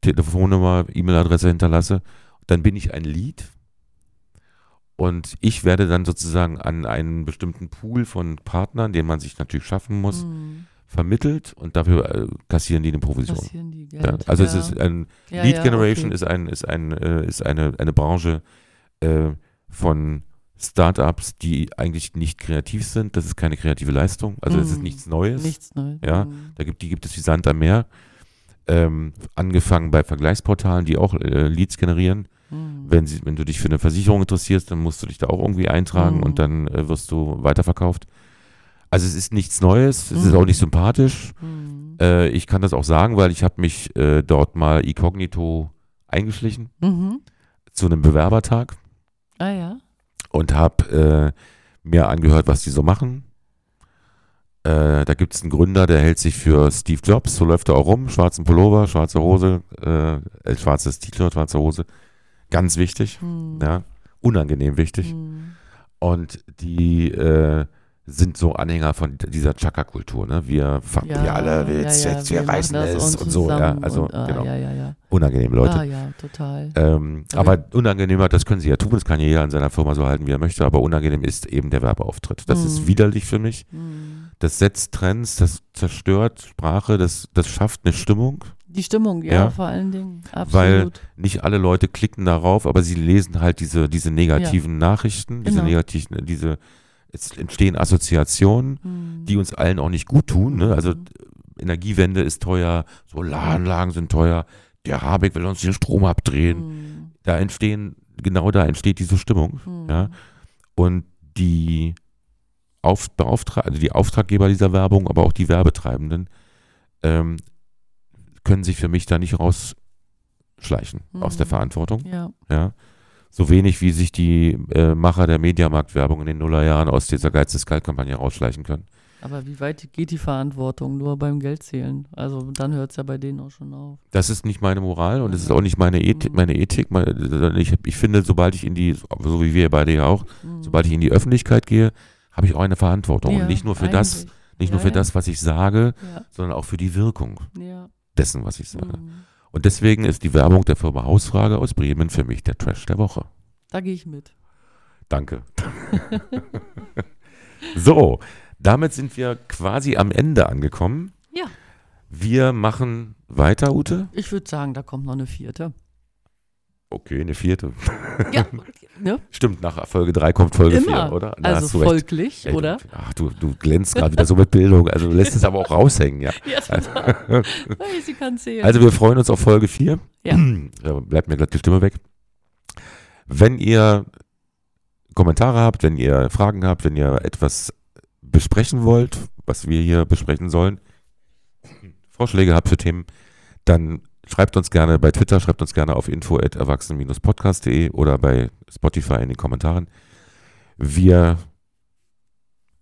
Telefonnummer, E-Mail-Adresse hinterlasse. Dann bin ich ein Lead. Und ich werde dann sozusagen an einen bestimmten Pool von Partnern, den man sich natürlich schaffen muss, Mhm. vermittelt und dafür äh, kassieren die eine Provision. Kassieren die Geld. Ja, also ja. es ist ein Ja, Lead Generation okay. ist ein ist ein äh, ist eine eine Branche äh, von Startups, die eigentlich nicht kreativ sind. Das ist keine kreative Leistung. Also es ist Mhm. nichts Neues. Nichts Neues. Ja. Mhm. Da gibt, die gibt es wie Sand am Meer. Ähm, angefangen bei Vergleichsportalen, die auch äh, Leads generieren. Mhm. Wenn, sie, wenn du dich für eine Versicherung interessierst, dann musst du dich da auch irgendwie eintragen Mhm. und dann äh, wirst du weiterverkauft. Also es ist nichts Neues, es ist Mhm. auch nicht sympathisch. Mhm. Äh, ich kann das auch sagen, weil ich habe mich äh, dort mal inkognito eingeschlichen Mhm. zu einem Bewerbertag Ah ja. Und habe äh, mir angehört, was die so machen. Äh, da gibt es einen Gründer, der hält sich für Steve Jobs, so läuft er auch rum, schwarzen Pullover, schwarze Hose, äh, äh, schwarzes T-Shirt, schwarze Hose. Ganz wichtig, Mhm. ja, unangenehm wichtig. Mhm. Und die äh, sind so Anhänger von dieser Chaka-Kultur, ne? Wir, fa- wir alle, wir, jetzt, jetzt, wir, machen reißen es und, so, ja. Also, und, ah, genau, Ja, ja, ja. unangenehme Leute. Ah ja, total. Ähm, Aber- aber unangenehmer, das können sie ja tun, das kann ja jeder in seiner Firma so halten, wie er möchte, aber unangenehm ist eben der Werbeauftritt. Das ist Mhm. widerlich für mich. Mhm. Das setzt Trends, das zerstört Sprache, das, das schafft eine Stimmung. Die Stimmung, ja, Ja. vor allen Dingen. Weil- Absolut. Nicht alle Leute klicken darauf, aber sie lesen halt diese, diese negativen Nachrichten, diese Genau. negativen, diese, es entstehen Assoziationen, Mhm. die uns allen auch nicht gut tun. Ne? Also Mhm. Energiewende ist teuer, Solaranlagen sind teuer, der Habeck will uns den Strom abdrehen. Mhm. Da entstehen, genau da entsteht diese Stimmung. Mhm. Ja. Und die, Auf, Beauftra also die Auftraggeber dieser Werbung, aber auch die Werbetreibenden, ähm, können sich für mich da nicht rausschleichen aus der Mhm. Verantwortung. Ja. Ja. So wenig wie sich die äh, Macher der Mediamarktwerbung in den Nullerjahren aus dieser Geiz des Kalt-Kampagne rausschleichen können. Aber wie weit geht die Verantwortung nur beim Geldzählen? Also dann hört es ja bei denen auch schon auf. Das ist nicht meine Moral und es ist auch nicht meine Ethik. Meine Ethik meine, ich, ich finde, sobald ich in die, so wie wir beide ja auch, Mhm. sobald ich in die Öffentlichkeit gehe, habe ich auch eine Verantwortung. Ja, und nicht nur für das, eigentlich. nicht nur Ja, für ja. das, was ich sage, sondern auch für die Wirkung dessen, was ich sage. Mhm. Und deswegen ist die Werbung der Firma Hausfrage aus Bremen für mich der Trash der Woche. Da gehe ich mit. Danke. so, damit sind wir quasi am Ende angekommen. Ja. Wir machen weiter, Ute. Ich würde sagen, da kommt noch eine vierte. Okay, eine vierte. Ja, ne? Stimmt, nach Folge 3 kommt Folge 4, Immer. oder? Da Also du folglich, Ey, du- oder? Ach, du, du glänzt gerade wieder so mit Bildung. Also du lässt es aber auch raushängen, ja. Ja, total. Hey, Sie kann zählen. Also wir freuen uns auf Folge 4. Ja. Da bleibt mir glatt die Stimme weg. Wenn ihr Kommentare habt, wenn ihr Fragen habt, wenn ihr etwas besprechen wollt, was wir hier besprechen sollen, Vorschläge habt für Themen, dann schreibt uns gerne bei Twitter, schreibt uns gerne auf info@erwachsen-podcast.de oder bei Spotify in den Kommentaren. Wir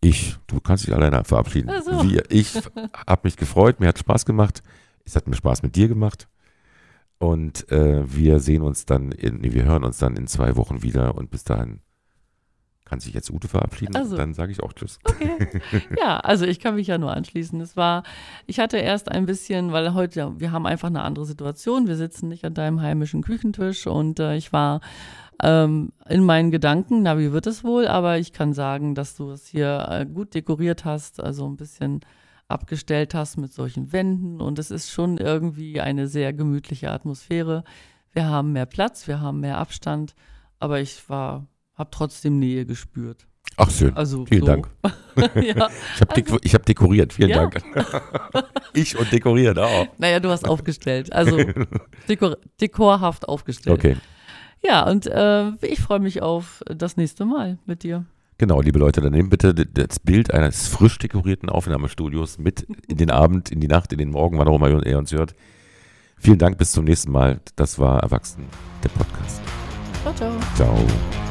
ich, du kannst dich alleine verabschieden. So. Wir, ich habe mich gefreut, mir hat Spaß gemacht. Es hat mir Spaß mit dir gemacht. Und äh, wir sehen uns dann, in, nee, wir hören uns dann in zwei Wochen wieder und bis dahin kann sich jetzt Ute verabschieden. Also. Dann sage ich auch Tschüss. Okay. Ja, also ich kann mich ja nur anschließen. Es war, ich hatte erst ein bisschen, weil heute, wir haben einfach eine andere Situation. Wir sitzen nicht an deinem heimischen Küchentisch und äh, ich war ähm, in meinen Gedanken, na, wie wird es wohl? Aber ich kann sagen, dass du es hier äh, gut dekoriert hast, also ein bisschen abgestellt hast mit solchen Wänden und es ist schon irgendwie eine sehr gemütliche Atmosphäre. Wir haben mehr Platz, wir haben mehr Abstand, aber ich war, habe trotzdem Nähe gespürt. Ach, schön. Also Vielen so. Dank. ja. Ich habe deko ich hab dekoriert. Vielen Ja. Dank. ich und dekoriert auch. Naja, du hast aufgestellt. Also dekor dekorhaft aufgestellt. Okay. Ja, und äh, ich freue mich auf das nächste Mal mit dir. Genau, liebe Leute, dann nehmt bitte das Bild eines frisch dekorierten Aufnahmestudios mit in den Abend, in die Nacht, in den Morgen, wann auch immer ihr uns hört. Vielen Dank, bis zum nächsten Mal. Das war Erwachsen, der Podcast. Ciao, ciao. Ciao.